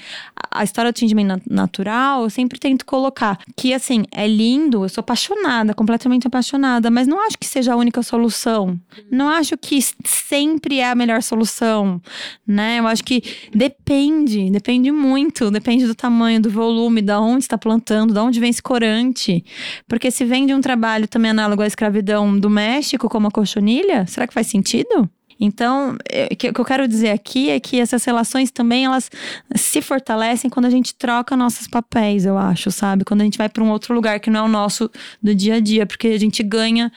A, história do tingimento na- natural, eu sempre tento colocar que, assim, é lindo, eu sou apaixonada, completamente apaixonada, mas não acho que seja a única solução. Não acho que sempre é a melhor solução, né? Eu acho que depende, depende muito, depende do tamanho, do volume, da onde está plantando, da onde vem esse corante. Porque se vem de um trabalho também análogo à escravidão do México, como a cochonilha, será que faz sentido? Então, é, o que eu quero dizer aqui é que essas relações também elas se fortalecem quando a gente troca nossos papéis, eu acho, sabe? Quando a gente vai para um outro lugar que não é o nosso do dia a dia, porque a gente ganha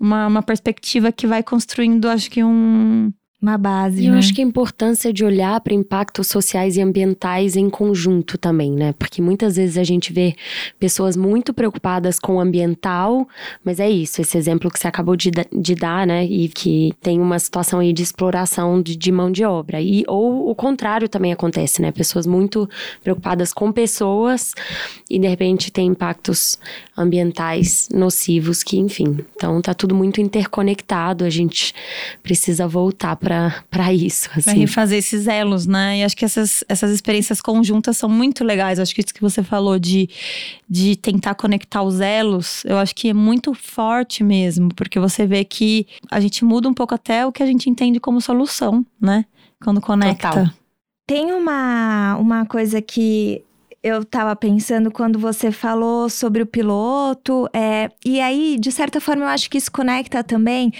uma, uma perspectiva que vai construindo, acho que um. Uma base, E eu né? acho que a importância de olhar para impactos sociais e ambientais em conjunto também, né? Porque muitas vezes a gente vê pessoas muito preocupadas com o ambiental, mas é isso, esse exemplo que você acabou de, de dar, né? E que tem uma situação aí de exploração de, de mão de obra. E, ou o contrário também acontece, né? Pessoas muito preocupadas com pessoas e de repente tem impactos ambientais nocivos que, enfim. Então tá tudo muito interconectado, a gente precisa voltar para para isso, Pra assim. refazer esses elos, né? E acho que essas, essas experiências conjuntas são muito legais. Acho que isso que você falou de, de tentar conectar os elos, eu acho que é muito forte mesmo, porque você vê que a gente muda um pouco até o que a gente entende como solução, né? Quando conecta. Total. Tem uma, uma coisa que eu tava pensando quando você falou sobre o piloto, é, e aí, de certa forma, eu acho que isso conecta também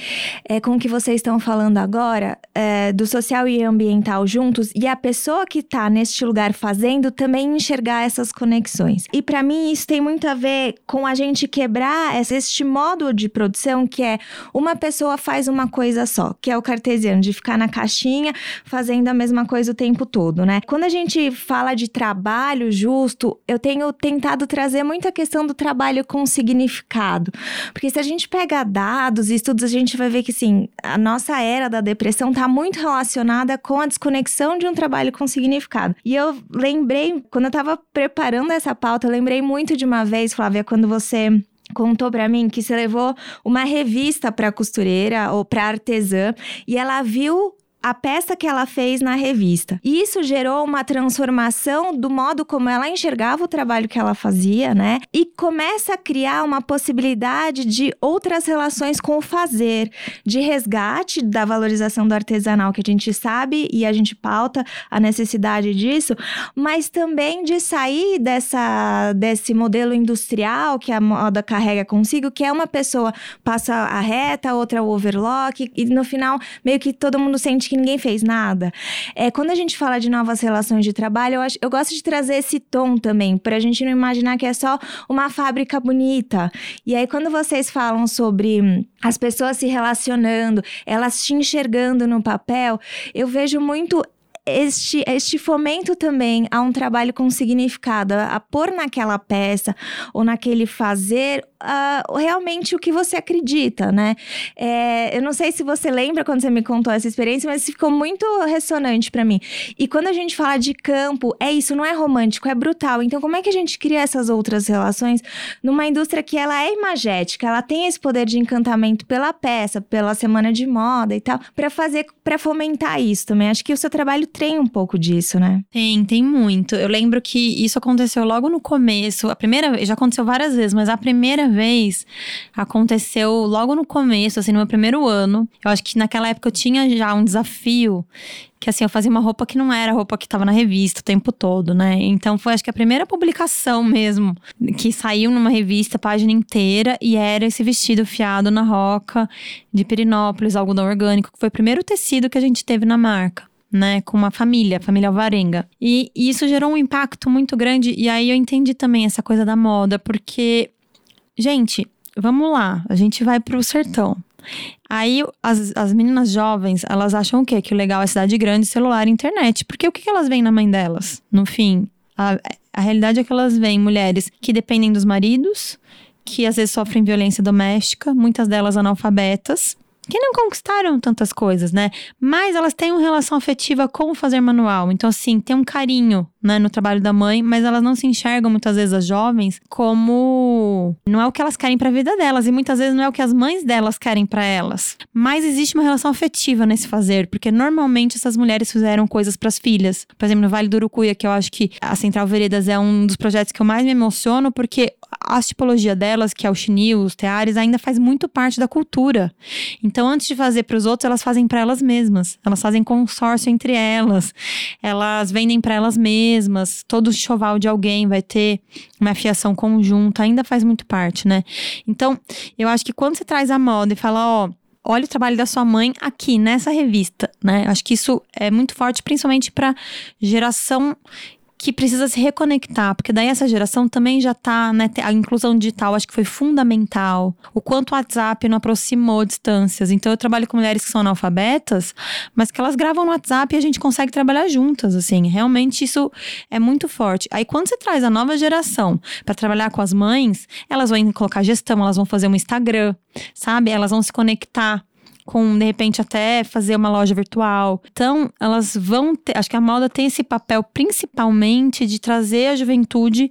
é, com o que vocês estão falando agora, é, do social e ambiental juntos, e a pessoa que tá neste lugar fazendo também enxergar essas conexões. E para mim, isso tem muito a ver com a gente quebrar este modo de produção que é uma pessoa faz uma coisa só, que é o cartesiano, de ficar na caixinha fazendo a mesma coisa o tempo todo, né? Quando a gente fala de trabalho justo, eu tenho tentado trazer muita questão do trabalho com significado. Porque se a gente pega dados e estudos, a gente vai ver que, sim, a nossa era da depressão está muito relacionada com a desconexão de um trabalho com significado. E eu lembrei, quando eu estava preparando essa pauta, eu lembrei muito de uma vez, Flávia, quando você contou pra mim que você levou uma revista pra costureira ou pra artesã e ela viu a peça que ela fez na revista. Isso gerou uma transformação do modo como ela enxergava o trabalho que ela fazia, né? E começa a criar uma possibilidade de outras relações com o fazer, de resgate da valorização do artesanal que a gente sabe e a gente pauta a necessidade disso, mas também de sair dessa desse modelo industrial que a moda carrega consigo, que é uma pessoa passa a reta, outra o overlock e no final meio que todo mundo sente que ninguém fez nada. É, quando a gente fala de novas relações de trabalho, eu, acho, eu gosto de trazer esse tom também, pra gente não imaginar que é só uma fábrica bonita. E aí, quando vocês falam sobre hum, as pessoas se relacionando, elas te enxergando no papel, eu vejo muito este, este fomento também a um trabalho com significado, a, pôr naquela peça ou naquele fazer ah, realmente o que você acredita, né? É, eu não sei se você lembra quando você me contou essa experiência, mas ficou muito ressonante pra mim. E quando a gente fala de campo, é isso, não é romântico, é brutal. Então, como é que a gente cria essas outras relações numa indústria que ela é imagética, ela tem esse poder de encantamento pela peça, pela semana de moda e tal, pra fazer, para fomentar isso também. Acho que o seu trabalho tem um pouco disso, né? Tem, tem muito. Eu lembro que isso aconteceu logo no começo. A primeira já aconteceu várias vezes, mas a primeira vez aconteceu logo no começo, assim, no meu primeiro ano. Eu acho que naquela época eu tinha já um desafio. Que assim, eu fazia uma roupa que não era a roupa que tava na revista o tempo todo, né? Então foi acho que a primeira publicação mesmo, que saiu numa revista, página inteira, e era esse vestido fiado na roca de Pirinópolis, algodão orgânico, que foi o primeiro tecido que a gente teve na marca né, com uma família, a família Alvarenga. E, e isso gerou um impacto muito grande. E aí eu entendi também essa coisa da moda, porque, gente, vamos lá, a gente vai pro sertão. Aí as, as meninas jovens, elas acham o quê? Que o legal é cidade grande, celular internet. Porque o que, que elas veem na mãe delas? No fim, a, a realidade é que elas veem mulheres que dependem dos maridos, que às vezes sofrem violência doméstica, muitas delas analfabetas, que não conquistaram tantas coisas, né? Mas elas têm uma relação afetiva com o fazer manual. Então, assim, tem um carinho, né, no trabalho da mãe, mas elas não se enxergam muitas vezes as jovens como não é o que elas querem para a vida delas e muitas vezes não é o que as mães delas querem para elas. Mas existe uma relação afetiva nesse fazer, porque normalmente essas mulheres fizeram coisas para as filhas. Por exemplo, no Vale do Urucuia, que eu acho que a Central Veredas é um dos projetos que eu mais me emociono, porque a tipologia delas, que é o chinil, os teares, ainda faz muito parte da cultura. Então, antes de fazer para os outros, elas fazem para elas mesmas. Elas fazem consórcio entre elas. Elas vendem para elas mesmas. Todo choval de alguém vai ter uma fiação conjunta, ainda faz muito parte, né? Então, eu acho que quando você traz a moda e fala, ó, olha o trabalho da sua mãe aqui nessa revista, né? Acho que isso é muito forte, principalmente para geração que precisa se reconectar, porque daí essa geração também já tá, né, a inclusão digital acho que foi fundamental. O quanto o WhatsApp não aproximou distâncias. Então eu trabalho com mulheres que são analfabetas, mas que elas gravam no WhatsApp e a gente consegue trabalhar juntas, assim. Realmente isso é muito forte. Aí quando você traz a nova geração para trabalhar com as mães, elas vão colocar gestão, elas vão fazer um Instagram, sabe? Elas vão se conectar com de repente até fazer uma loja virtual. Então, elas vão ter, acho que a moda tem esse papel principalmente de trazer a juventude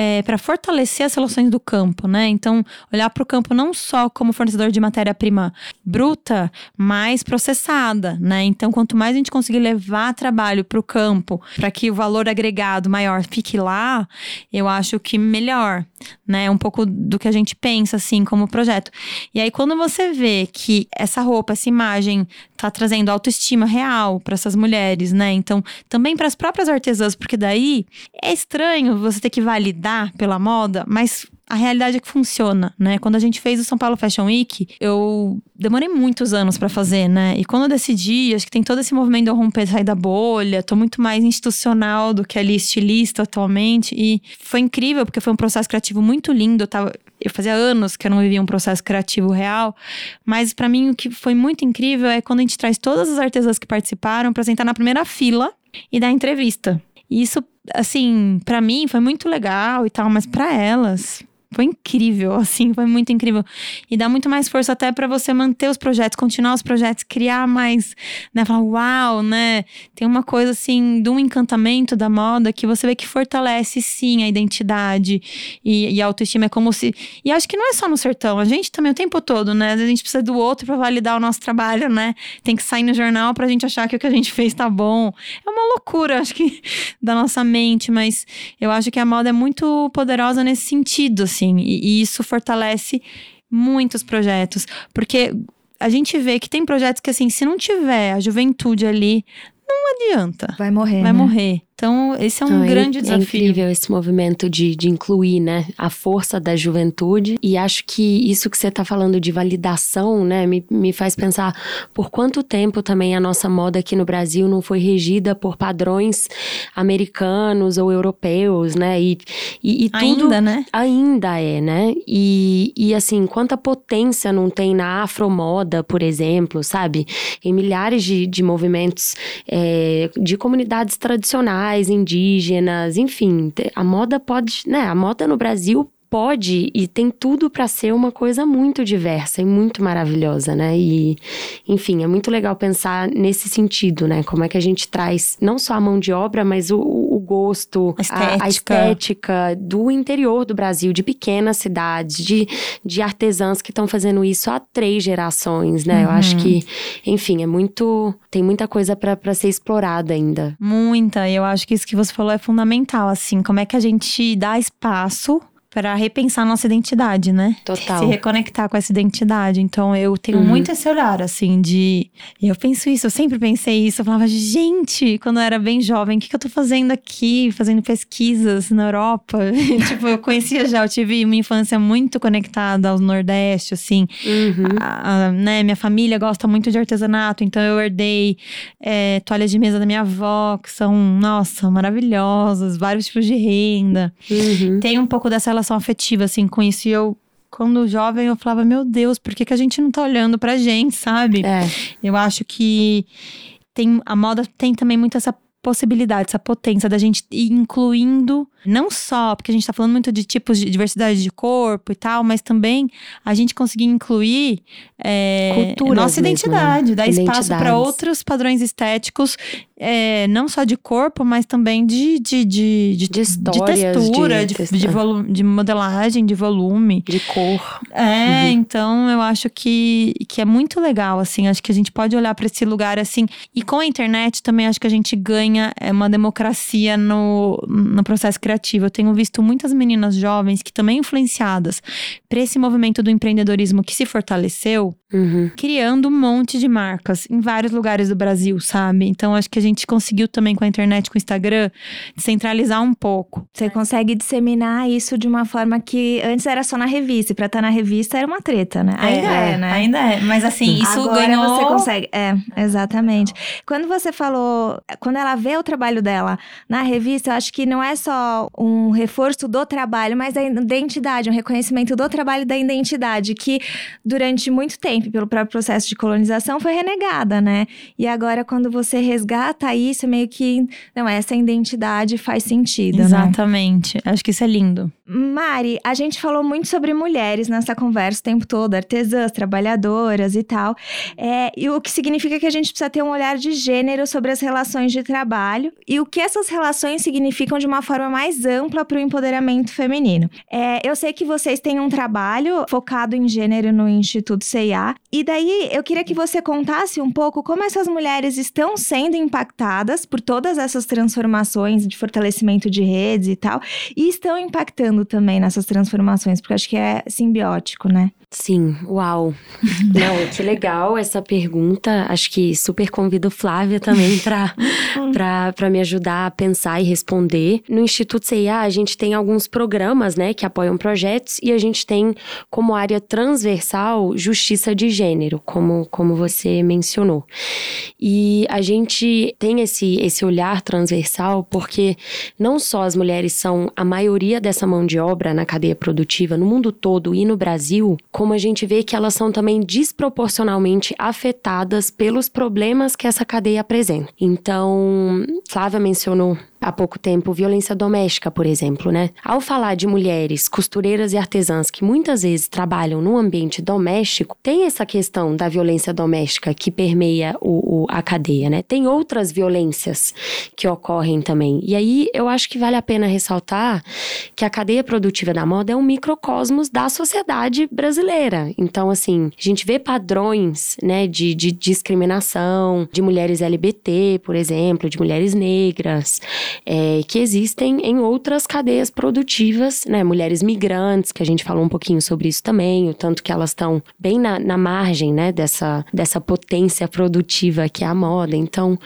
é, para fortalecer as relações do campo, né? Então, olhar para o campo não só como fornecedor de matéria-prima bruta, mas processada, né? Então, quanto mais a gente conseguir levar trabalho para o campo, para que o valor agregado maior fique lá, eu acho que melhor, né? Um pouco do que a gente pensa, assim, como projeto. E aí, quando você vê que essa roupa, essa imagem tá trazendo autoestima real para essas mulheres, né? Então, também para as próprias artesãs, porque daí é estranho você ter que validar pela moda, mas a realidade é que funciona, né? Quando a gente fez o São Paulo Fashion Week, eu demorei muitos anos para fazer, né? E quando eu decidi, acho que tem todo esse movimento de eu romper, sair da bolha, tô muito mais institucional do que ali estilista atualmente. E foi incrível, porque foi um processo criativo muito lindo. Eu, tava, eu fazia anos que eu não vivia um processo criativo real. Mas para mim, o que foi muito incrível é quando a gente traz todas as artesãs que participaram para sentar na primeira fila e dar entrevista. Isso, assim, para mim foi muito legal e tal, mas para elas foi incrível, assim, foi muito incrível. E dá muito mais força até para você manter os projetos, continuar os projetos, criar mais, né? Falar, uau, né? Tem uma coisa assim, de um encantamento da moda que você vê que fortalece sim a identidade e, e a autoestima. É como se. E acho que não é só no sertão, a gente também o tempo todo, né? A gente precisa do outro para validar o nosso trabalho, né? Tem que sair no jornal pra gente achar que o que a gente fez tá bom. É uma loucura, acho que, da nossa mente, mas eu acho que a moda é muito poderosa nesse sentido, assim assim, e, e isso fortalece muitos projetos, porque a gente vê que tem projetos que, assim, se não tiver a juventude ali, não adianta. Vai morrer. Vai né? morrer. Então, esse é um grande é, desafio. É incrível esse movimento de, de incluir, né, a força da juventude. E acho que isso que você está falando de validação, né, me, me faz pensar por quanto tempo também a nossa moda aqui no Brasil não foi regida por padrões americanos ou europeus, né? E, e, e tudo ainda, né? Ainda é, né? E, e assim, quanta potência não tem na afromoda, por exemplo, sabe? Em milhares de, de movimentos é, de comunidades tradicionais indígenas, enfim, a moda pode, né? A moda no Brasil pode e tem tudo para ser uma coisa muito diversa e muito maravilhosa, né? E, enfim, é muito legal pensar nesse sentido, né? Como é que a gente traz não só a mão de obra, mas o, o gosto, a estética. A, a estética. do interior do Brasil, de pequenas cidades, de, de artesãs que estão fazendo isso há três gerações, né? Uhum. Eu acho que, enfim, é muito. Tem muita coisa para ser explorada ainda. Muita. E eu acho que isso que você falou é fundamental, assim. Como é que a gente dá espaço para repensar nossa identidade, né? Total. Se reconectar com essa identidade. Então eu tenho uhum. muito esse olhar, assim, de. Eu penso isso, eu sempre pensei isso. Eu falava, gente, quando eu era bem jovem, o que, que eu tô fazendo aqui? Fazendo pesquisas na Europa. tipo, eu conhecia já, eu tive uma infância muito conectada ao Nordeste, assim. Uhum. A, a, né, minha família gosta muito de artesanato, então eu herdei é, toalhas de mesa da minha avó, que são, nossa, maravilhosas, vários tipos de renda. Uhum. Tem um pouco dessa relação afetiva, assim, com isso. E eu, quando jovem, eu falava, meu Deus, por que, que a gente não tá olhando pra gente, sabe? É. Eu acho que tem, a moda tem também muito essa possibilidade, essa potência da gente ir incluindo, não só, porque a gente tá falando muito de tipos de diversidade de corpo e tal, mas também a gente conseguir incluir é, nossa identidade, mesmo, né? dar espaço para outros padrões estéticos, é, não só de corpo, mas também de, de, de, de, de, histórias, textura, de, de, de, volu, de, modelagem, de volume. De cor. É, uhum. então eu acho que, que é muito legal, assim, acho que a gente pode olhar para esse lugar assim, e com a internet também acho que a gente ganha é, uma democracia no, no processo criativo. Eu tenho visto muitas meninas jovens que também influenciadas para esse movimento do empreendedorismo que se fortaleceu, uhum. criando um monte de marcas em vários lugares do Brasil, sabe? Então acho que a gente conseguiu também com a internet, com o Instagram, centralizar um pouco. Você consegue disseminar isso de uma forma que antes era só na revista, e pra estar na revista era uma treta, né? Ainda é, é né? Ainda é, mas assim, isso Agora ganhou... você consegue, é, exatamente. Quando você falou, quando ela vê o trabalho dela na revista, eu acho que não é só um reforço do trabalho, mas da identidade, um reconhecimento do trabalho da identidade, que durante muito tempo, pelo próprio processo de colonização, foi renegada, né? E agora, quando você resgata isso, meio que, não, essa identidade faz sentido. Né? Exatamente. Né? Acho que isso é lindo. Mari, a gente falou muito sobre mulheres nessa conversa o tempo todo, artesãs, trabalhadoras e tal. É, e o que significa que a gente precisa ter um olhar de gênero sobre as relações de trabalho e o que essas relações significam de uma forma mais ampla para o empoderamento feminino. É, eu sei que vocês têm um trabalho focado em gênero no Instituto CIA, e daí eu queria que você contasse um pouco como essas mulheres estão sendo impactadas por todas essas transformações de fortalecimento de redes e tal, e estão impactando também nessas transformações, porque acho que é simbiótico, né? Sim, uau. Não, que legal essa pergunta. Acho que super convido Flávia também para me ajudar a pensar e responder. No Instituto CIA, a gente tem alguns programas, né, que apoiam projetos e a gente tem como área transversal justiça de gênero, como, como você mencionou. E a gente tem esse, esse olhar transversal porque não só as mulheres são a maioria dessa mão de obra na cadeia produtiva no mundo todo e no Brasil, como a gente vê que elas são também desproporcionalmente afetadas pelos problemas que essa cadeia apresenta. Então, Flávia mencionou há pouco tempo violência doméstica, por exemplo, né? Ao falar de mulheres costureiras e artesãs que muitas vezes trabalham no ambiente doméstico, tem essa questão da violência doméstica que permeia o, o, a cadeia, né? Tem outras violências que ocorrem também. E aí eu acho que vale a pena ressaltar que a cadeia produtiva da moda é um microcosmos da sociedade brasileira. Então, assim, a gente vê padrões, né, de, de discriminação de mulheres LGBT, por exemplo, de mulheres negras é, que existem em outras cadeias produtivas, né? Mulheres migrantes, que a gente falou um pouquinho sobre isso também, o tanto que elas estão bem na, na margem, né, dessa, dessa potência produtiva que é a moda. Então,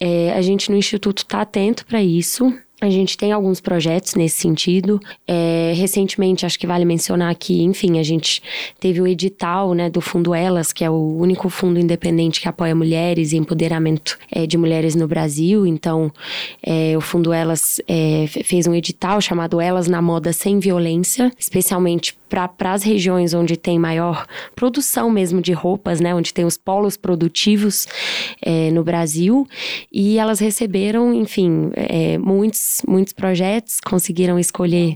é, a gente no Instituto está atento para isso. A gente tem alguns projetos nesse sentido. É, recentemente, acho que vale mencionar aqui, enfim, a gente teve o edital né, do Fundo Elas, que é o único fundo independente que apoia mulheres e empoderamento é, de mulheres no Brasil. Então, é, o Fundo Elas é, fez um edital chamado Elas na Moda Sem Violência, especialmente para as regiões onde tem maior produção mesmo de roupas, né, onde tem os polos produtivos é, no Brasil. E elas receberam, enfim, é, muitos, muitos projetos, conseguiram escolher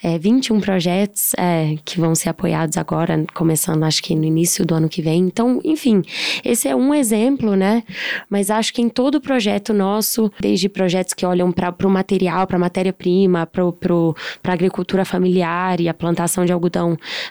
é, 21 projetos é, que vão ser apoiados agora, começando acho que no início do ano que vem. Então, enfim, esse é um exemplo, né? Mas acho que em todo projeto nosso, desde projetos que olham para o material, para a matéria-prima, para a agricultura familiar e a plantação de algodão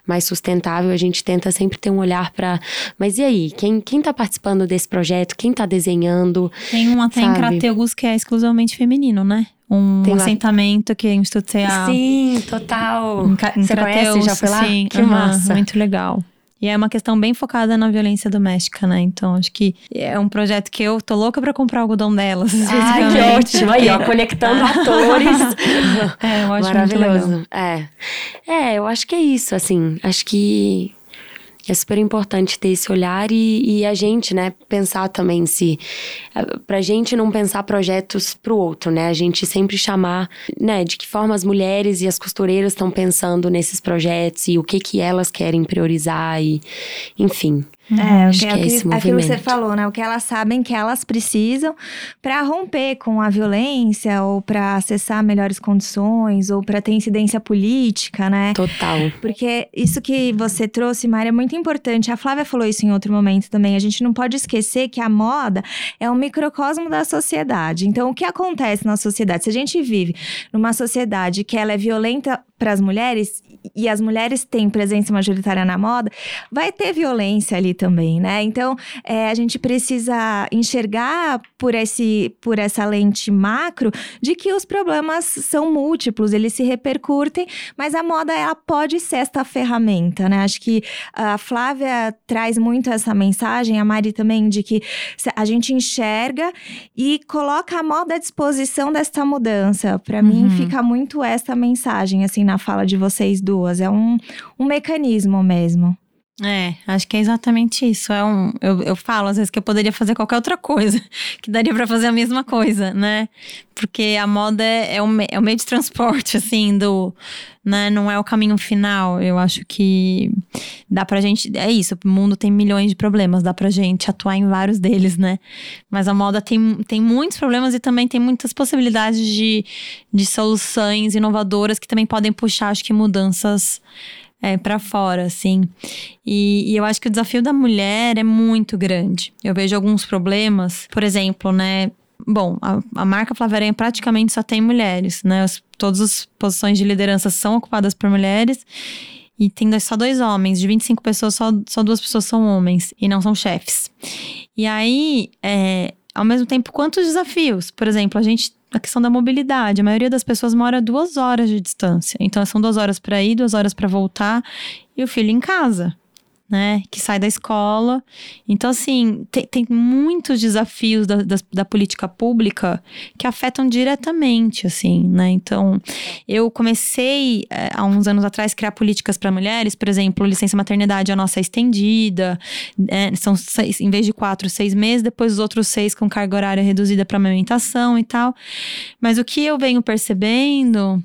mais sustentável, a gente tenta sempre ter um olhar para. Mas e aí? Quem, quem tá participando desse projeto? Quem tá desenhando? Tem um até sabe? em Crateus que é exclusivamente feminino, né? um Tem assentamento lá. que é Instituto CA. Sim, total. Em, em Você Crateus, conhece? Já foi lá? Sim, que massa. Muito legal. E é uma questão bem focada na violência doméstica, né? Então, acho que é um projeto que eu tô louca pra comprar algodão delas. Ai, que ótimo! Aí, ó, conectando atores. É, eu acho Maravilhoso. É. É, eu acho que é isso, assim. Acho que é super importante ter esse olhar e, e, a gente, né, pensar também se. Pra gente não pensar projetos pro outro, né? A gente sempre chamar, né, de que forma as mulheres e as costureiras estão pensando nesses projetos e o que que elas querem priorizar e, enfim. É, Acho que, que é esse aquilo, aquilo que você falou, né? O que elas sabem que elas precisam para romper com a violência ou para acessar melhores condições ou para ter incidência política, né? Total. Porque isso que você trouxe, Mari, é muito importante. A Flávia falou isso em outro momento também. A gente não pode esquecer que a moda é um microcosmo da sociedade. Então, o que acontece na sociedade? Se a gente vive numa sociedade que ela é violenta para as mulheres e as mulheres têm presença majoritária na moda, vai ter violência ali também, né? Então, é, a gente precisa enxergar por, esse, por essa lente macro de que os problemas são múltiplos, eles se repercutem, mas a moda ela pode ser esta ferramenta, né? Acho que a Flávia traz muito essa mensagem, a Mari também, de que a gente enxerga e coloca a moda à disposição desta mudança. Para Uhum. mim, fica muito essa mensagem, assim, na fala de vocês duas. É um, um mecanismo mesmo. É, acho que é exatamente isso. É um, eu, eu falo às vezes que eu poderia fazer qualquer outra coisa, que daria pra fazer a mesma coisa, né? Porque a moda é, é, o, é o meio de transporte, assim, do. Né? Não é o caminho final. Eu acho que dá pra gente. É isso, o mundo tem milhões de problemas, dá pra gente atuar em vários deles, né? Mas a moda tem, tem muitos problemas e também tem muitas possibilidades de, de soluções inovadoras que também podem puxar, acho que, mudanças é, para fora, assim. E, e eu acho que o desafio da mulher é muito grande. Eu vejo alguns problemas, por exemplo, né? Bom, a, a marca Flávia Aranha praticamente só tem mulheres, né? As- todas as posições de liderança são ocupadas por mulheres. E tem dois- só dois homens. De 25 pessoas, só, só duas pessoas são homens. E não são chefes. E aí, é, ao mesmo tempo, quantos desafios? Por exemplo, a gente. A questão da mobilidade. A maioria das pessoas mora duas horas de distância. Então, são duas horas para ir, duas horas para voltar. E o filho em casa, né? Que sai da escola. Então, assim, tem, tem muitos desafios da, das- da política pública que afetam diretamente, assim, né? Então, eu comecei eh, há uns anos atrás criar políticas para mulheres, por exemplo, licença maternidade a nossa é estendida, né? são seis, em vez de quatro, seis meses, depois os outros seis com carga horária reduzida para amamentação e tal. Mas o que eu venho percebendo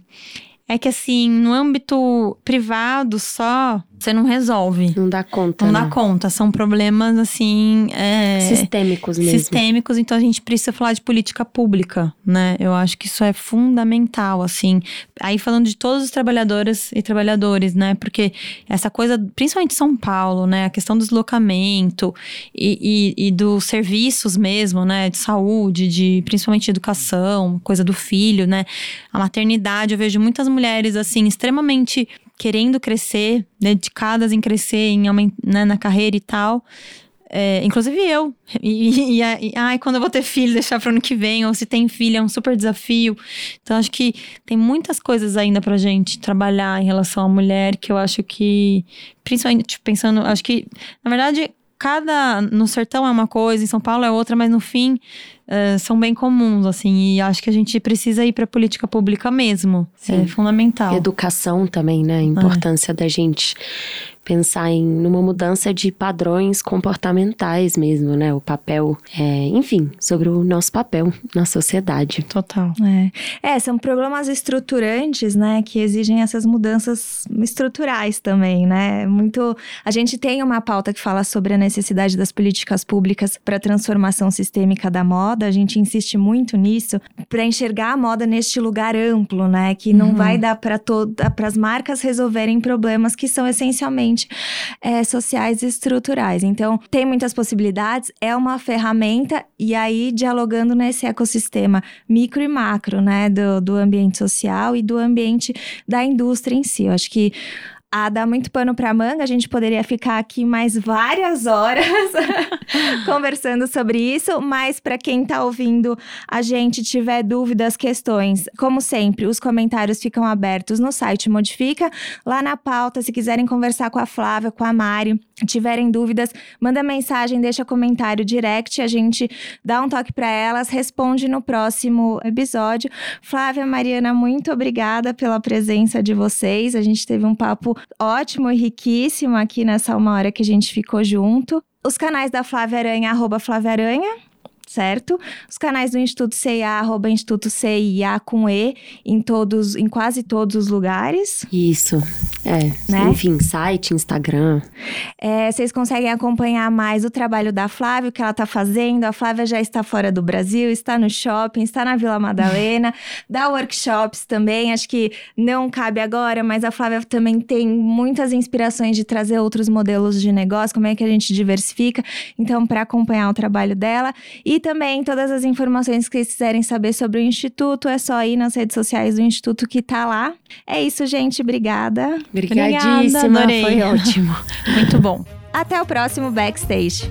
é que, assim, no âmbito privado só, você não resolve. Não dá conta. Não né? dá conta, são problemas assim. é, Sistêmicos mesmo. sistêmicos, então a gente precisa falar de política pública, né? Eu acho que isso é fundamental, assim. Aí falando de todos os trabalhadoras e trabalhadores, né? Porque essa coisa, principalmente São Paulo, né? A questão do deslocamento e, e, e dos serviços mesmo, né? De saúde, de principalmente de educação, coisa do filho, né? A maternidade, eu vejo muitas mulheres, assim, extremamente querendo crescer, dedicadas em crescer, em né, na carreira e tal. É, inclusive eu. E, e, e- ai, quando eu vou ter filho, deixar para ano que vem, ou se tem filho, é um super desafio. Então, acho que tem muitas coisas ainda pra gente trabalhar em relação à mulher, que eu acho que, principalmente tipo, pensando, acho que, na verdade, cada. No sertão é uma coisa, em São Paulo é outra, mas no fim eh, são bem comuns, assim. E acho que a gente precisa ir pra política pública mesmo. Sim. É fundamental. Educação também, né? A importância da gente pensar em numa mudança de padrões comportamentais mesmo, né? O papel, é, enfim, sobre o nosso papel na sociedade. Total. É. É, são problemas estruturantes, né, que exigem essas mudanças estruturais também, né? Muito. A gente tem uma pauta que fala sobre a necessidade das políticas públicas para a transformação sistêmica da moda. A gente insiste muito nisso para enxergar a moda neste lugar amplo, né? Que não Uhum. vai dar para toda para as marcas resolverem problemas que são essencialmente é, sociais e estruturais. Então, tem muitas possibilidades, é uma ferramenta, e aí dialogando nesse ecossistema micro e macro, né, do, do ambiente social e do ambiente da indústria em si. Eu acho que a dá muito pano para manga, a gente poderia ficar aqui mais várias horas conversando sobre isso, mas para quem tá ouvindo a gente tiver dúvidas, questões, como sempre, os comentários ficam abertos no site Modifica, lá na pauta, se quiserem conversar com a Flávia, com a Mari, tiverem dúvidas, manda mensagem, deixa comentário direct, a gente dá um toque para elas, responde no próximo episódio. Flávia, Mariana, muito obrigada pela presença de vocês. A gente teve um papo ótimo e riquíssimo aqui nessa uma hora que a gente ficou junto. Os canais da Flávia Aranha, arroba Flávia Aranha. Certo? Os canais do Instituto CIA, arroba Instituto CIA com E, em todos, em quase todos os lugares. Isso. É. Né? Enfim, site, Instagram. É, vocês conseguem acompanhar mais o trabalho da Flávia, o que ela está fazendo. A Flávia já está fora do Brasil, está no shopping, está na Vila Madalena, dá workshops também. Acho que não cabe agora, mas a Flávia também tem muitas inspirações de trazer outros modelos de negócio, como é que a gente diversifica. Então, para acompanhar o trabalho dela e também todas as informações que vocês quiserem saber sobre o Instituto, é só ir nas redes sociais do Instituto que tá lá. É isso, gente. Obrigada. Obrigadíssima. Obrigada, adorei. Foi ótimo. Muito bom. Até o próximo Backstage.